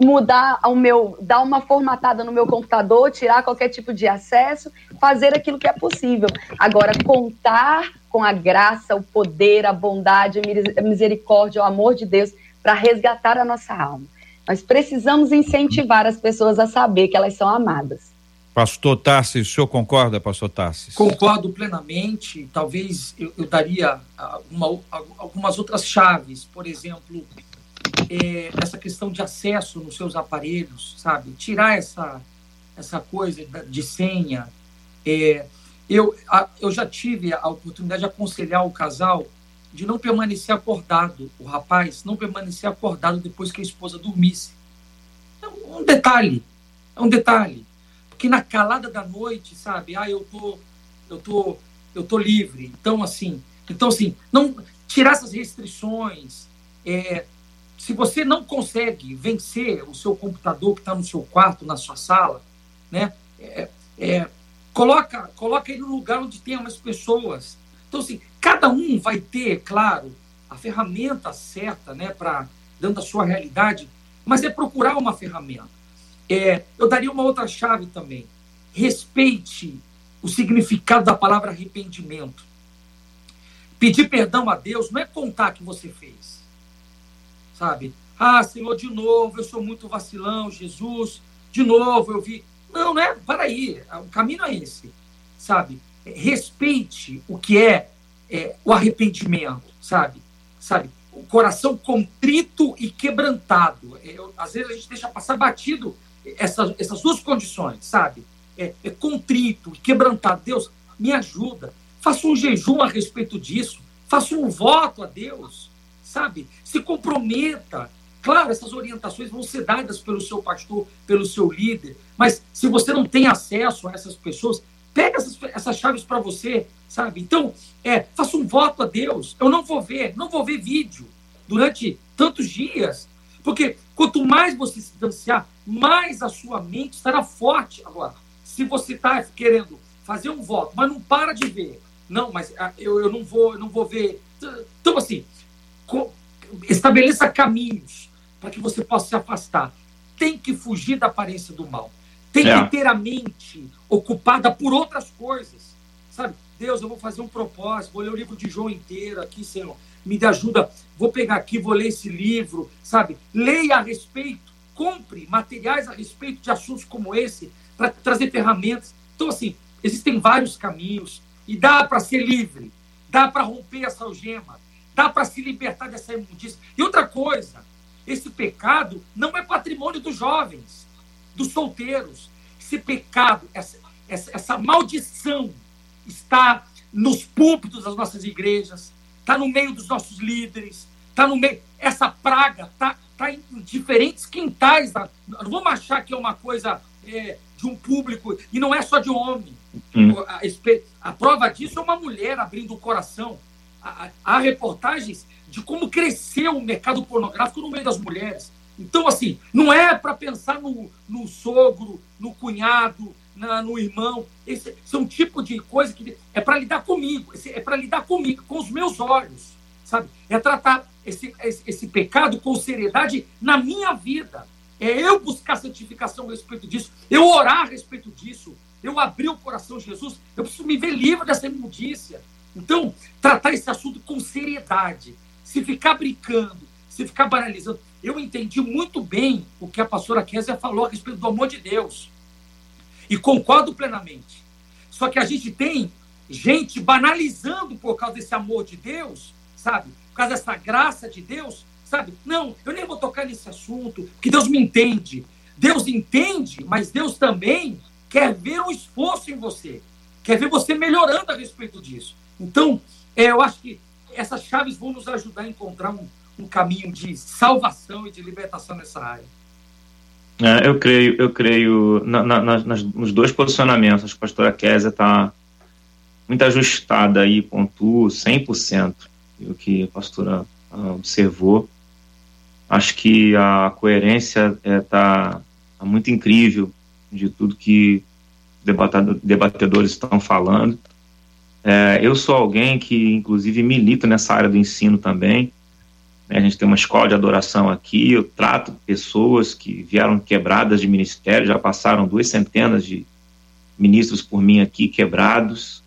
mudar o meu, dar uma formatada no meu computador, tirar qualquer tipo de acesso, fazer aquilo que é possível. Agora, contar com a graça, o poder, a bondade, a misericórdia, o amor de Deus para resgatar a nossa alma. Nós precisamos incentivar as pessoas a saber que elas são amadas. Pastor Tarsis, o senhor concorda, pastor Tarsis? Concordo plenamente. Talvez eu, eu daria uma, algumas outras chaves. Por exemplo, é, essa questão de acesso nos seus aparelhos, sabe? Tirar essa, essa coisa de senha. É, eu, a, eu já tive a oportunidade de aconselhar o casal de não permanecer acordado, o rapaz não permanecer acordado depois que a esposa dormisse. É um detalhe, é um detalhe. Porque na calada da noite, sabe? Ah, eu tô, eu tô, eu tô livre. Então, assim, então, assim, não tirar essas restrições, é, se você não consegue vencer o seu computador que está no seu quarto, na sua sala, né? É, é, coloca, coloca ele no lugar onde tem mais pessoas. Então, assim, cada um vai ter, claro, a ferramenta certa, né, para dentro da sua realidade, mas é procurar uma ferramenta. É, eu daria uma outra chave também. Respeite o significado da palavra arrependimento. Pedir perdão a Deus não é contar que você fez sabe? Ah, Senhor, de novo, eu sou muito vacilão, Jesus, de novo eu vi. Não, né? Para aí, o caminho é esse, sabe? Respeite o que é, é o arrependimento, sabe? Sabe? O coração contrito e quebrantado. É, eu, às vezes a gente deixa passar batido essas, essas duas condições, sabe? É, é contrito quebrantado. Deus, me ajuda. Faça um jejum a respeito disso. Faça um voto a Deus sabe? Se comprometa. Claro, essas orientações vão ser dadas pelo seu pastor, pelo seu líder, mas se você não tem acesso a essas pessoas, pega essas, essas chaves para você, sabe? Então, é, faça um voto a Deus. Eu não vou ver, não vou ver vídeo durante tantos dias, porque quanto mais você se distanciar, mais a sua mente estará forte. Agora, se você está querendo fazer um voto, mas não para de ver, não, mas ah, eu, eu não vou, eu não vou ver. Então, assim, estabeleça caminhos para que você possa se afastar. Tem que fugir da aparência do mal. Tem é. que ter a mente ocupada por outras coisas. Sabe? Deus, eu vou fazer um propósito, vou ler o livro de João inteiro aqui, Senhor. Me ajuda, vou pegar aqui, vou ler esse livro, sabe? Leia a respeito, compre materiais a respeito de assuntos como esse, para trazer ferramentas. Então, assim, existem vários caminhos e dá para ser livre, dá para romper essa algema, Dá para se libertar dessa imundícia. E outra coisa, esse pecado não é patrimônio dos jovens, dos solteiros. Esse pecado, essa, essa, essa maldição está nos púlpitos das nossas igrejas, está no meio dos nossos líderes, está no meio. Essa praga está tá em diferentes quintais. Tá? Não vamos achar que é uma coisa é, de um público, e não é só de homem. Hum. A, a, prova disso é uma mulher abrindo o coração há reportagens de como cresceu o mercado pornográfico no meio das mulheres. Então, assim, não é para pensar no, no sogro, no cunhado, na, no irmão. Esse, esse é um tipo de coisa que é para lidar comigo, é para lidar comigo, com os meus olhos, sabe? É tratar esse, esse, esse pecado com seriedade na minha vida. É eu buscar santificação a respeito disso, eu orar a respeito disso, eu abrir o coração de Jesus, eu preciso me ver livre dessa imundícia. Então, tratar esse assunto com seriedade. Se ficar brincando, se ficar banalizando. Eu entendi muito bem o que a pastora Kézia falou a respeito do amor de Deus. E concordo plenamente. Só que a gente tem gente banalizando por causa desse amor de Deus, sabe? Por causa dessa graça de Deus, sabe? Não, eu nem vou tocar nesse assunto, porque Deus me entende. Deus entende, mas Deus também quer ver um esforço em você. Quer ver você melhorando a respeito disso. Então, é, eu acho que essas chaves vão nos ajudar a encontrar um, um caminho de salvação e de libertação nessa área. É, eu creio, eu creio na, na, nas, nos dois posicionamentos. A pastora Kézia está muito ajustada aí, pontuo 100% o que a pastora uh, observou. Acho que a coerência está é, tá, tá muito incrível de tudo que debatedores estão falando. É, eu sou alguém que, inclusive, milito nessa área do ensino também. A gente tem uma escola de adoração aqui. Eu trato pessoas que vieram quebradas de ministério, já passaram duas centenas de ministros por mim aqui quebrados,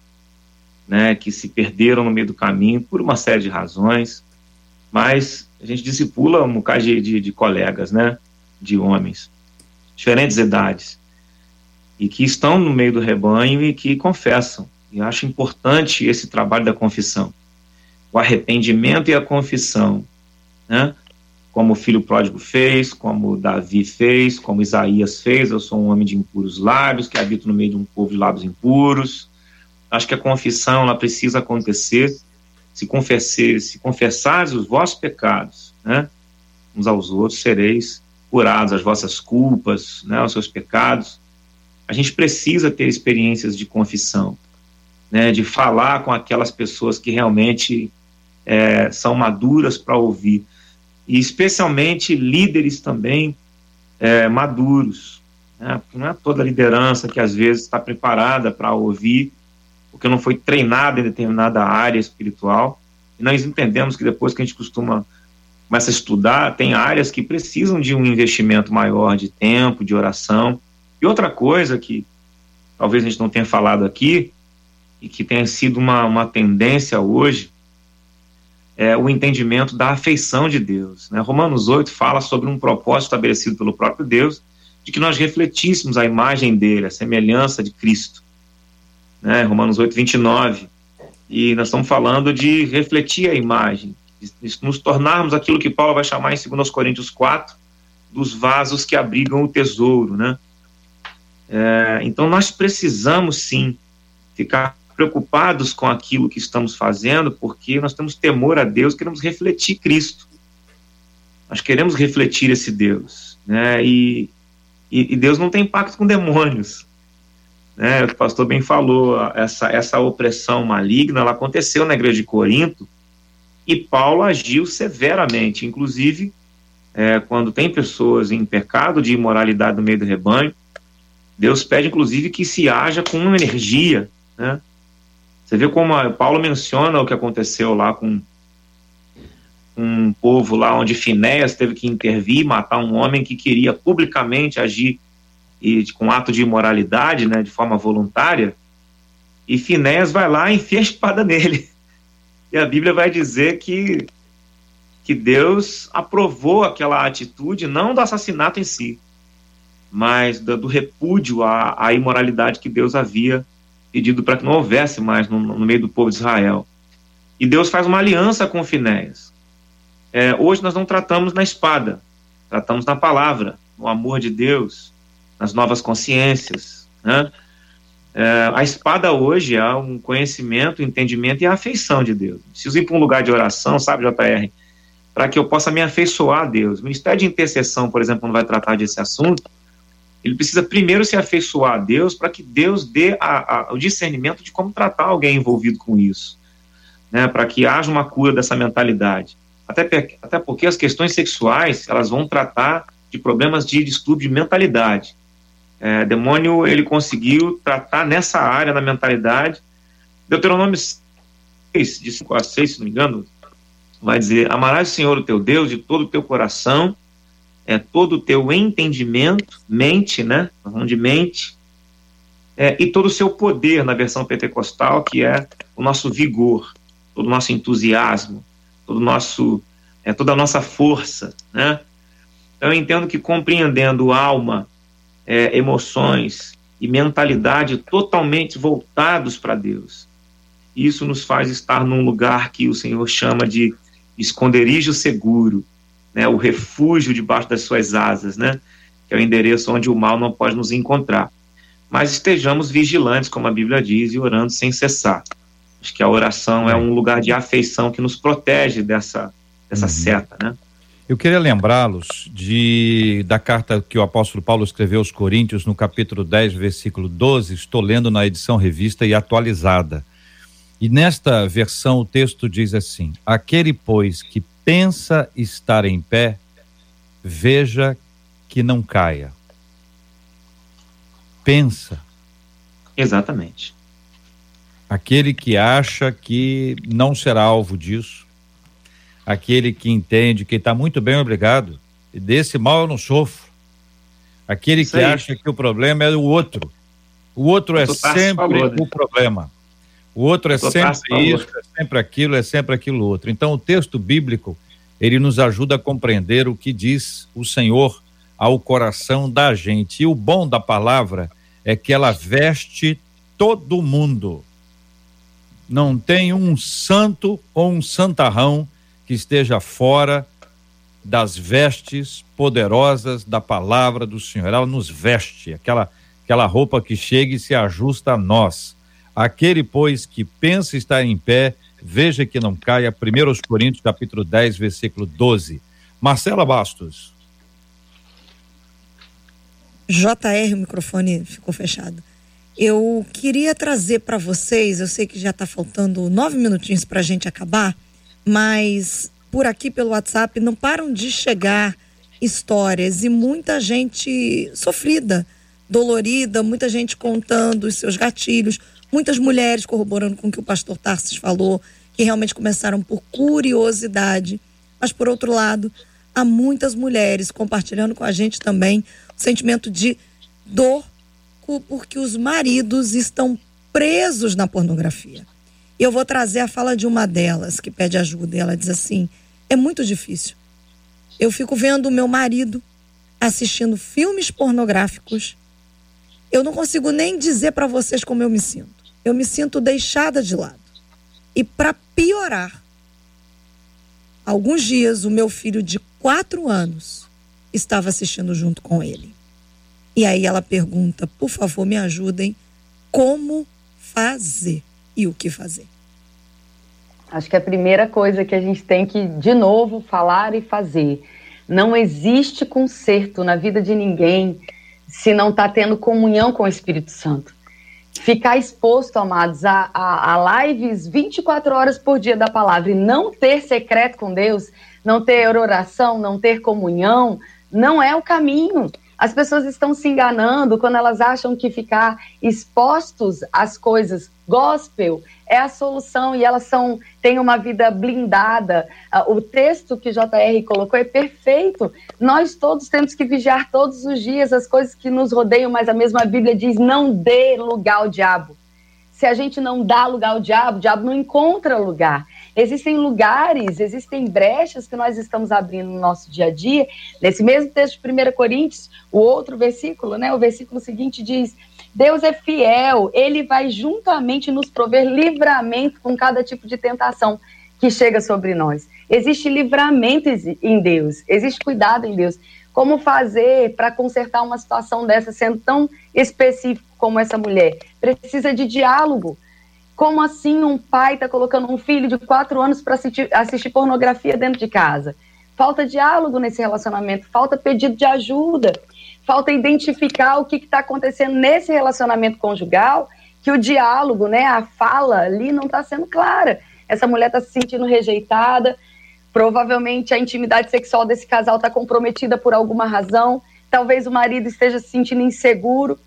né, que se perderam no meio do caminho por uma série de razões. Mas a gente discipula um bocado de, de, de colegas, né, de homens, diferentes idades, e que estão no meio do rebanho e que confessam. E acho importante esse trabalho da confissão. O arrependimento e a confissão, né? Como o filho pródigo fez, como Davi fez, como Isaías fez, eu sou um homem de impuros lábios, que habito no meio de um povo de lábios impuros. Acho que a confissão ela precisa acontecer se confessar, se confessares os vossos pecados, né, uns aos outros, sereis curados as vossas culpas, né, os seus pecados. A gente precisa ter experiências de confissão, né, de falar com aquelas pessoas que realmente é, são maduras para ouvir, e especialmente líderes também é, maduros, né, não é toda liderança que às vezes está preparada para ouvir porque não foi treinado em determinada área espiritual. E nós entendemos que depois que a gente costuma começa a estudar, tem áreas que precisam de um investimento maior de tempo, de oração. E outra coisa que talvez a gente não tenha falado aqui, e que tenha sido uma, uma tendência hoje, é o entendimento da afeição de Deus. Né? Romanos 8 fala sobre um propósito estabelecido pelo próprio Deus, de que nós refletíssemos a imagem dele, a semelhança de Cristo né, Romanos 8, 29. E nós estamos falando de refletir a imagem, de nos tornarmos aquilo que Paulo vai chamar em 2 Coríntios 4, dos vasos que abrigam o tesouro, né? É, então nós precisamos sim ficar preocupados com aquilo que estamos fazendo, porque nós temos temor a Deus, queremos refletir Cristo. Nós queremos refletir esse Deus, né? E, e, e Deus não tem pacto com demônios né, o pastor bem falou, essa, essa opressão maligna, ela aconteceu na igreja de Corinto, e Paulo agiu severamente, inclusive, é, quando tem pessoas em pecado de imoralidade no meio do rebanho, Deus pede, inclusive, que se haja com uma energia, né? Você vê como a, Paulo menciona o que aconteceu lá com um povo lá onde Finéas teve que intervir, matar um homem que queria publicamente agir e com ato de imoralidade, né, de forma voluntária, e Finéas vai lá e enfia a espada nele. E a Bíblia vai dizer que, que Deus aprovou aquela atitude, não do assassinato em si, mas do, do repúdio à, à, imoralidade que Deus havia pedido para que não houvesse mais no, no, meio do povo de Israel. E Deus faz uma aliança com Finéas. É, hoje nós não tratamos na espada, tratamos na palavra, no amor de Deus, nas novas consciências. Né? É, a espada hoje é um conhecimento, entendimento e a afeição de Deus. Preciso ir para um lugar de oração, sabe, JR? Para que eu possa me afeiçoar a Deus. O Ministério de Intercessão, por exemplo, quando vai tratar desse assunto, ele precisa primeiro se afeiçoar a Deus para que Deus dê a, a, o discernimento de como tratar alguém envolvido com isso. Né, para que haja uma cura dessa mentalidade. Até, até porque as questões sexuais, elas vão tratar de problemas de distúrbio de mentalidade. É, demônio, ele conseguiu tratar nessa área da mentalidade. Deuteronômio 6, de 5 a 6, se não me engano, vai dizer: Amarás o Senhor, o teu Deus, de todo o teu coração, é, todo o teu entendimento, mente, né? Falando de mente, é, e todo o seu poder, na versão pentecostal, que é o nosso vigor, todo o nosso entusiasmo, todo nosso, é, toda a nossa força, né? Então, eu entendo que compreendendo alma, é, emoções e mentalidade totalmente voltados para Deus. Isso nos faz estar num lugar que o Senhor chama de esconderijo seguro, né, o refúgio debaixo das suas asas, né, que é o endereço onde o mal não pode nos encontrar. Mas estejamos vigilantes, como a Bíblia diz, e orando sem cessar. Acho que a oração é um lugar de afeição que nos protege dessa, dessa uhum. seta, né? Eu queria lembrá-los de da carta que o apóstolo Paulo escreveu aos Coríntios no capítulo 10, versículo 12, estou lendo na edição revista e atualizada. E nesta versão o texto diz assim: Aquele, pois, que pensa estar em pé, veja que não caia. Pensa. Exatamente. Aquele que acha que não será alvo disso, aquele que entende que está muito bem, obrigado, e desse mal eu não sofro. Aquele Isso que aí. acha que o problema é o outro. O outro é sempre falou, né? o problema. O outro é sempre isso, é sempre aquilo, é sempre aquilo outro. Então o texto bíblico, ele nos ajuda a compreender o que diz o Senhor ao coração da gente. E o bom da palavra é que ela veste todo mundo. Não tem um santo ou um santarrão que esteja fora das vestes poderosas da palavra do Senhor. Ela nos veste, aquela, aquela roupa que chega e se ajusta a nós. Aquele, pois, que pensa estar em pé, veja que não caia. 1 Coríntios, capítulo 10, versículo 12. Marcela Bastos. JR, o microfone ficou fechado. Eu queria trazer para vocês, eu sei que já está faltando nove minutinhos para a gente acabar, mas por aqui pelo WhatsApp não param de chegar histórias e muita gente sofrida, dolorida, muita gente contando os seus gatilhos, muitas mulheres corroborando com o que o pastor Tarsis falou, que realmente começaram por curiosidade, mas por outro lado, há muitas mulheres compartilhando com a gente também o sentimento de dor porque os maridos estão presos na pornografia. Eu vou trazer a fala de uma delas que pede ajuda. E ela diz assim: é muito difícil. Eu fico vendo o meu marido assistindo filmes pornográficos. Eu não consigo nem dizer para vocês como eu me sinto eu me sinto deixada de lado. E para piorar, alguns dias o meu filho de quatro anos estava assistindo junto com ele. E aí ela pergunta: por favor, me ajudem, como fazer e o que fazer? Acho que a primeira coisa que a gente tem que, de novo, falar e fazer. Não existe conserto na vida de ninguém se não está tendo comunhão com o Espírito Santo ficar exposto, amados, a, a, a, lives 24 horas por dia da palavra e não ter secreto com Deus, não ter oração, não ter comunhão, não é o caminho. As pessoas estão se enganando quando elas acham que ficar expostos às coisas gospel é a solução e elas são têm uma vida blindada. Ah, o texto que JR colocou é perfeito. Nós todos temos que vigiar todos os dias as coisas que nos rodeiam, mas a mesma Bíblia diz: não dê lugar ao diabo. Se a gente não dá lugar ao diabo, o diabo não encontra lugar. Existem lugares, existem brechas que nós estamos abrindo no nosso dia a dia. Nesse mesmo texto de 1 Coríntios, o outro versículo, né, o versículo seguinte diz: Deus é fiel, ele vai juntamente nos prover livramento com cada tipo de tentação que chega sobre nós. Existe livramento em Deus, existe cuidado em Deus. Como fazer para consertar uma situação dessa sendo tão específico como essa mulher? Precisa de diálogo. Como assim um pai está colocando um filho de quatro anos para assistir, assistir pornografia dentro de casa? Falta diálogo nesse relacionamento, falta pedido de ajuda, falta identificar o que está acontecendo nesse relacionamento conjugal, que o diálogo, né, a fala ali não está sendo clara. Essa mulher está se sentindo rejeitada, provavelmente a intimidade sexual desse casal está comprometida por alguma razão, talvez o marido esteja se sentindo inseguro,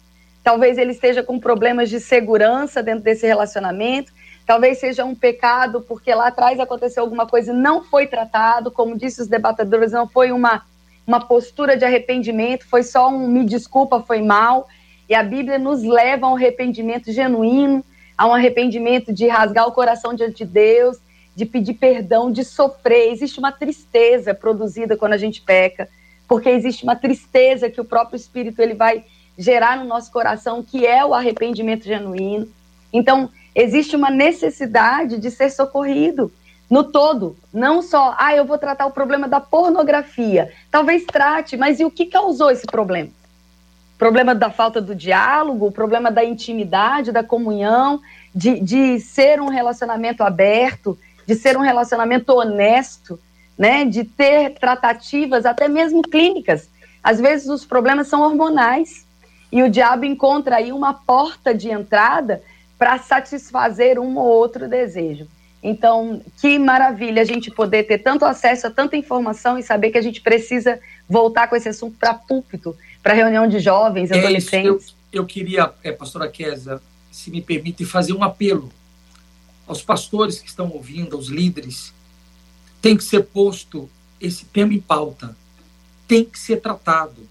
talvez ele esteja com problemas de segurança dentro desse relacionamento, talvez seja um pecado porque lá atrás aconteceu alguma coisa e não foi tratado, como disse os debatedores, não foi uma, uma postura de arrependimento, foi só um me desculpa, foi mal. E a Bíblia nos leva a um arrependimento genuíno, a um arrependimento de rasgar o coração diante de Deus, de pedir perdão, de sofrer. Existe uma tristeza produzida quando a gente peca, porque existe uma tristeza que o próprio Espírito ele vai gerar no nosso coração, que é o arrependimento genuíno. Então, existe uma necessidade de ser socorrido no todo, não só, ah, eu vou tratar o problema da pornografia. Talvez trate, mas e o que causou esse problema? Problema da falta do diálogo, o problema da intimidade, da comunhão, de, de ser um relacionamento aberto, de ser um relacionamento honesto, né? De ter tratativas, até mesmo clínicas. Às vezes os problemas são hormonais. E o diabo encontra aí uma porta de entrada para satisfazer um ou outro desejo. Então, que maravilha a gente poder ter tanto acesso a tanta informação e saber que a gente precisa voltar com esse assunto para púlpito, para reunião de jovens, é adolescentes. Eu, eu, queria, é, pastora Kézia, se me permite, fazer um apelo aos pastores que estão ouvindo, aos líderes. Tem que ser posto esse tema em pauta. Tem que ser tratado.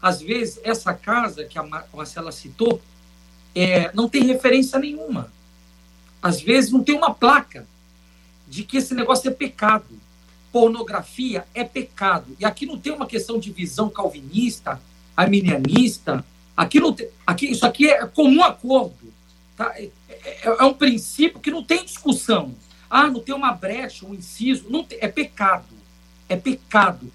Às vezes, essa casa que a Marcela citou é, não tem referência nenhuma às vezes não tem uma placa de que esse negócio é pecado. Pornografia é pecado. E aqui não tem uma questão de visão calvinista, arminianista. Aqui não tem, aqui, isso aqui é comum acordo. Tá? É, é, é, um princípio que não tem discussão. Ah, não tem uma brecha, um inciso. Não tem, é pecado. É pecado.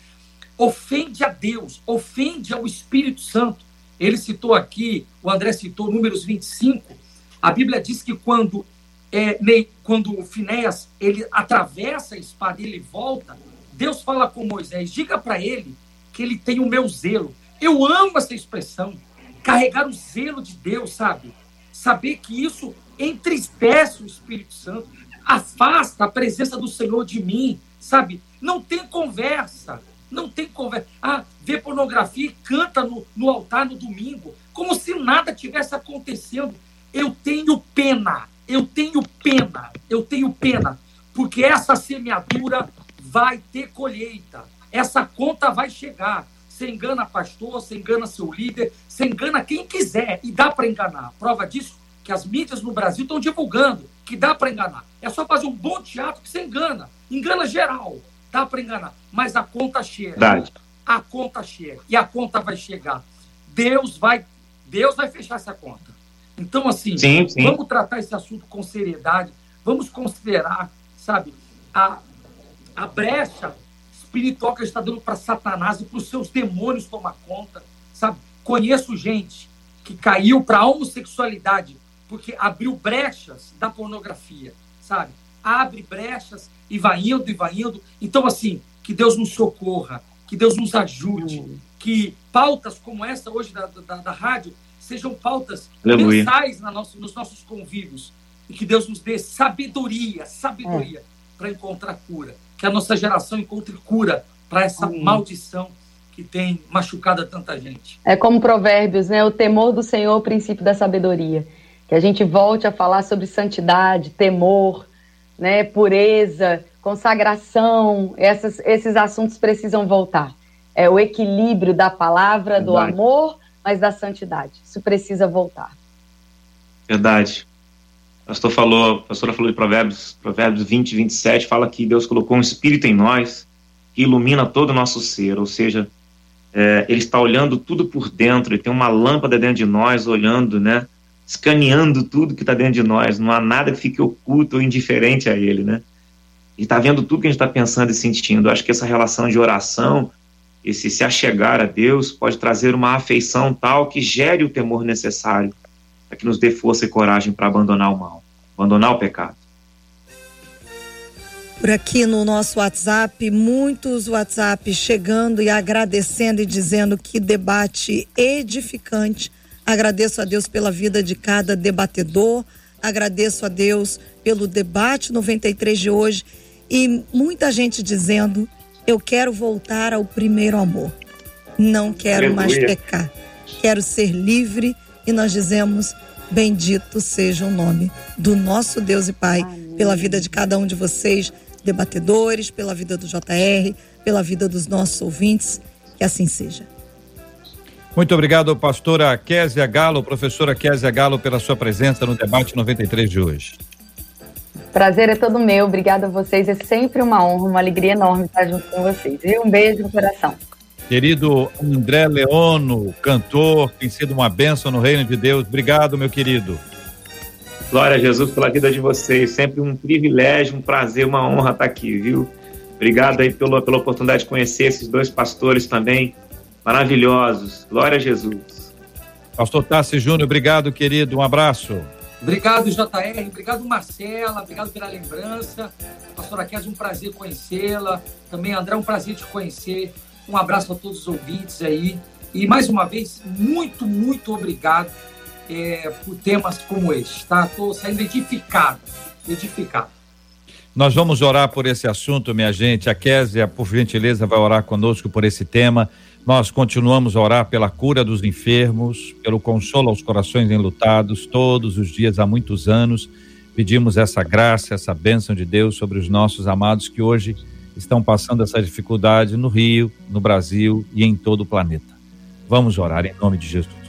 Ofende a Deus, ofende ao Espírito Santo. Ele citou aqui, o André citou números 25. A Bíblia diz que quando é, quando o Finéas ele atravessa a espada e ele volta, Deus fala com Moisés, diga para ele que ele tem o meu zelo. Eu amo essa expressão, carregar o zelo de Deus, sabe? Saber que isso entristece o Espírito Santo, afasta a presença do Senhor de mim, sabe? Não tem conversa, não tem conversa. Ah, vê pornografia e canta no, no altar no domingo, como se nada tivesse acontecendo. Eu tenho pena, eu tenho pena, eu tenho pena, porque essa semeadura vai ter colheita, essa conta vai chegar. Você engana pastor, você engana seu líder, você engana quem quiser e dá para enganar. Prova disso que as mídias no Brasil estão divulgando que dá para enganar. É só fazer um bom teatro que você engana, engana geral, dá para enganar, mas a conta chega. Verdade. A conta chega e a conta vai chegar. Deus vai, Deus vai fechar essa conta. Então, assim, sim, sim. vamos tratar esse assunto com seriedade, vamos considerar, sabe, a, a brecha espiritual que está dando para Satanás e para os seus demônios tomar conta, sabe? Conheço gente que caiu para a homossexualidade porque abriu brechas da pornografia, sabe? Abre brechas e vai indo e vai indo. Então, assim, que Deus nos socorra, que Deus nos ajude, que pautas como essa hoje da, da, da rádio sejam pautas Aleluia. mensais na nosso, nos nossos convívios. E que Deus nos dê sabedoria, sabedoria é. para encontrar cura. Que a nossa geração encontre cura para essa Amém. maldição que tem machucado tanta gente. É como Provérbios, né? O temor do Senhor é o princípio da sabedoria. Que a gente volte a falar sobre santidade, temor, né? Pureza, consagração. Essas, esses assuntos precisam voltar. É o equilíbrio da palavra, do amor mas da santidade. Isso precisa voltar. Verdade. O pastor falou, a pastora falou de Provérbios, Provérbios 20, 27, fala que Deus colocou um espírito em nós que ilumina todo o nosso ser, ou seja, é, ele está olhando tudo por dentro, ele tem uma lâmpada dentro de nós, olhando, né, escaneando tudo que está dentro de nós, não há nada que fique oculto ou indiferente a ele, né, e está vendo tudo que a gente está pensando e sentindo. Eu acho que essa relação de oração, esse se achegar a Deus pode trazer uma afeição tal que gere o temor necessário para que nos dê força e coragem para abandonar o mal, abandonar o pecado. Por aqui no nosso WhatsApp, muitos WhatsApp chegando e agradecendo e dizendo que debate edificante. Agradeço a Deus pela vida de cada debatedor, agradeço a Deus pelo debate 93 de hoje e muita gente dizendo eu quero voltar ao primeiro amor. Não quero Aleluia. mais pecar. Quero ser livre e nós dizemos: Bendito seja o nome do nosso Deus e Pai, Amém. pela vida de cada um de vocês, debatedores, pela vida do JR, pela vida dos nossos ouvintes. Que assim seja. Muito obrigado, pastora Késia Galo, professora Késia Galo, pela sua presença no debate 93 de hoje. Prazer é todo meu. Obrigada a vocês. É sempre uma honra, uma alegria enorme estar junto com vocês. E um beijo no coração. Querido André Leono, cantor, tem sido uma bênção no reino de Deus. Obrigado, meu querido. Glória a Jesus pela vida de vocês. Sempre um privilégio, um prazer, uma honra estar aqui, viu? Obrigado aí pela, pela oportunidade de conhecer esses dois pastores também maravilhosos. Glória a Jesus. Pastor Tassi Júnior, obrigado, querido. Um abraço. Obrigado, JR. Obrigado, Marcela. Obrigado pela lembrança. Pastora Kézia, um prazer conhecê-la. Também, André, um prazer te conhecer. Um abraço a todos os ouvintes aí. E, mais uma vez, muito, muito obrigado é, por temas como este, tá? Estou saindo edificado. Edificado. Nós vamos orar por esse assunto, minha gente. A Késia, por gentileza, vai orar conosco por esse tema. Nós continuamos a orar pela cura dos enfermos, pelo consolo aos corações enlutados, todos os dias há muitos anos. Pedimos essa graça, essa bênção de Deus sobre os nossos amados que hoje estão passando essa dificuldade no Rio, no Brasil e em todo o planeta. Vamos orar em nome de Jesus.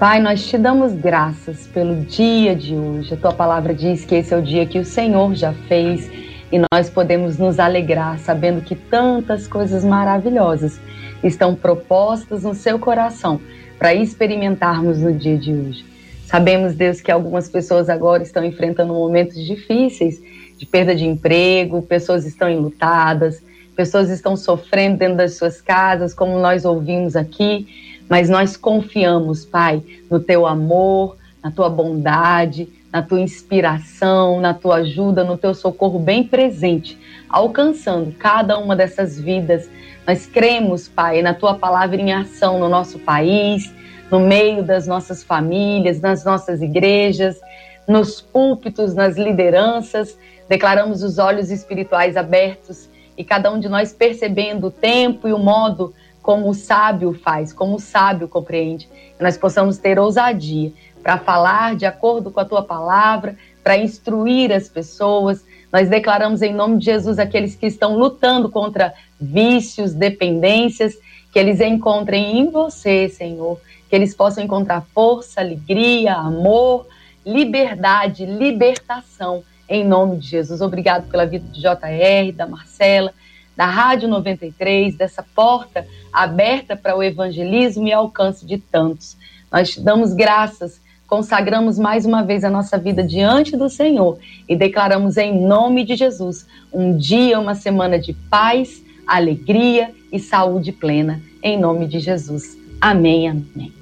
Pai, nós te damos graças pelo dia de hoje. A tua palavra diz que esse é o dia que o Senhor já fez e nós podemos nos alegrar sabendo que tantas coisas maravilhosas estão propostas no seu coração para experimentarmos no dia de hoje. Sabemos, Deus, que algumas pessoas agora estão enfrentando momentos difíceis de perda de emprego, pessoas estão enlutadas, pessoas estão sofrendo dentro das suas casas, como nós ouvimos aqui mas nós confiamos, Pai, no teu amor, na tua bondade, na tua inspiração, na tua ajuda, no teu socorro bem presente, alcançando cada uma dessas vidas. Nós cremos, Pai, na tua palavra em ação no nosso país, no meio das nossas famílias, nas nossas igrejas, nos púlpitos, nas lideranças. Declaramos os olhos espirituais abertos e cada um de nós percebendo o tempo e o modo como o sábio faz, como o sábio compreende, que nós possamos ter ousadia para falar de acordo com a tua palavra, para instruir as pessoas. Nós declaramos em nome de Jesus aqueles que estão lutando contra vícios, dependências, que eles encontrem em você, Senhor, que eles possam encontrar força, alegria, amor, liberdade, libertação, em nome de Jesus. Obrigado pela vida de JR, da Marcela, da Rádio 93, dessa porta aberta para o evangelismo e alcance de tantos. Nós te damos graças, consagramos mais uma vez a nossa vida diante do Senhor e declaramos em nome de Jesus um dia, uma semana de paz, alegria e saúde plena. Em nome de Jesus. Amém, amém.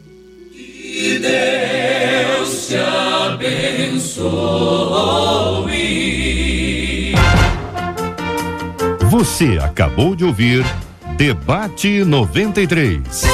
Que Deus te abençoe. Você acabou de ouvir Debate 93.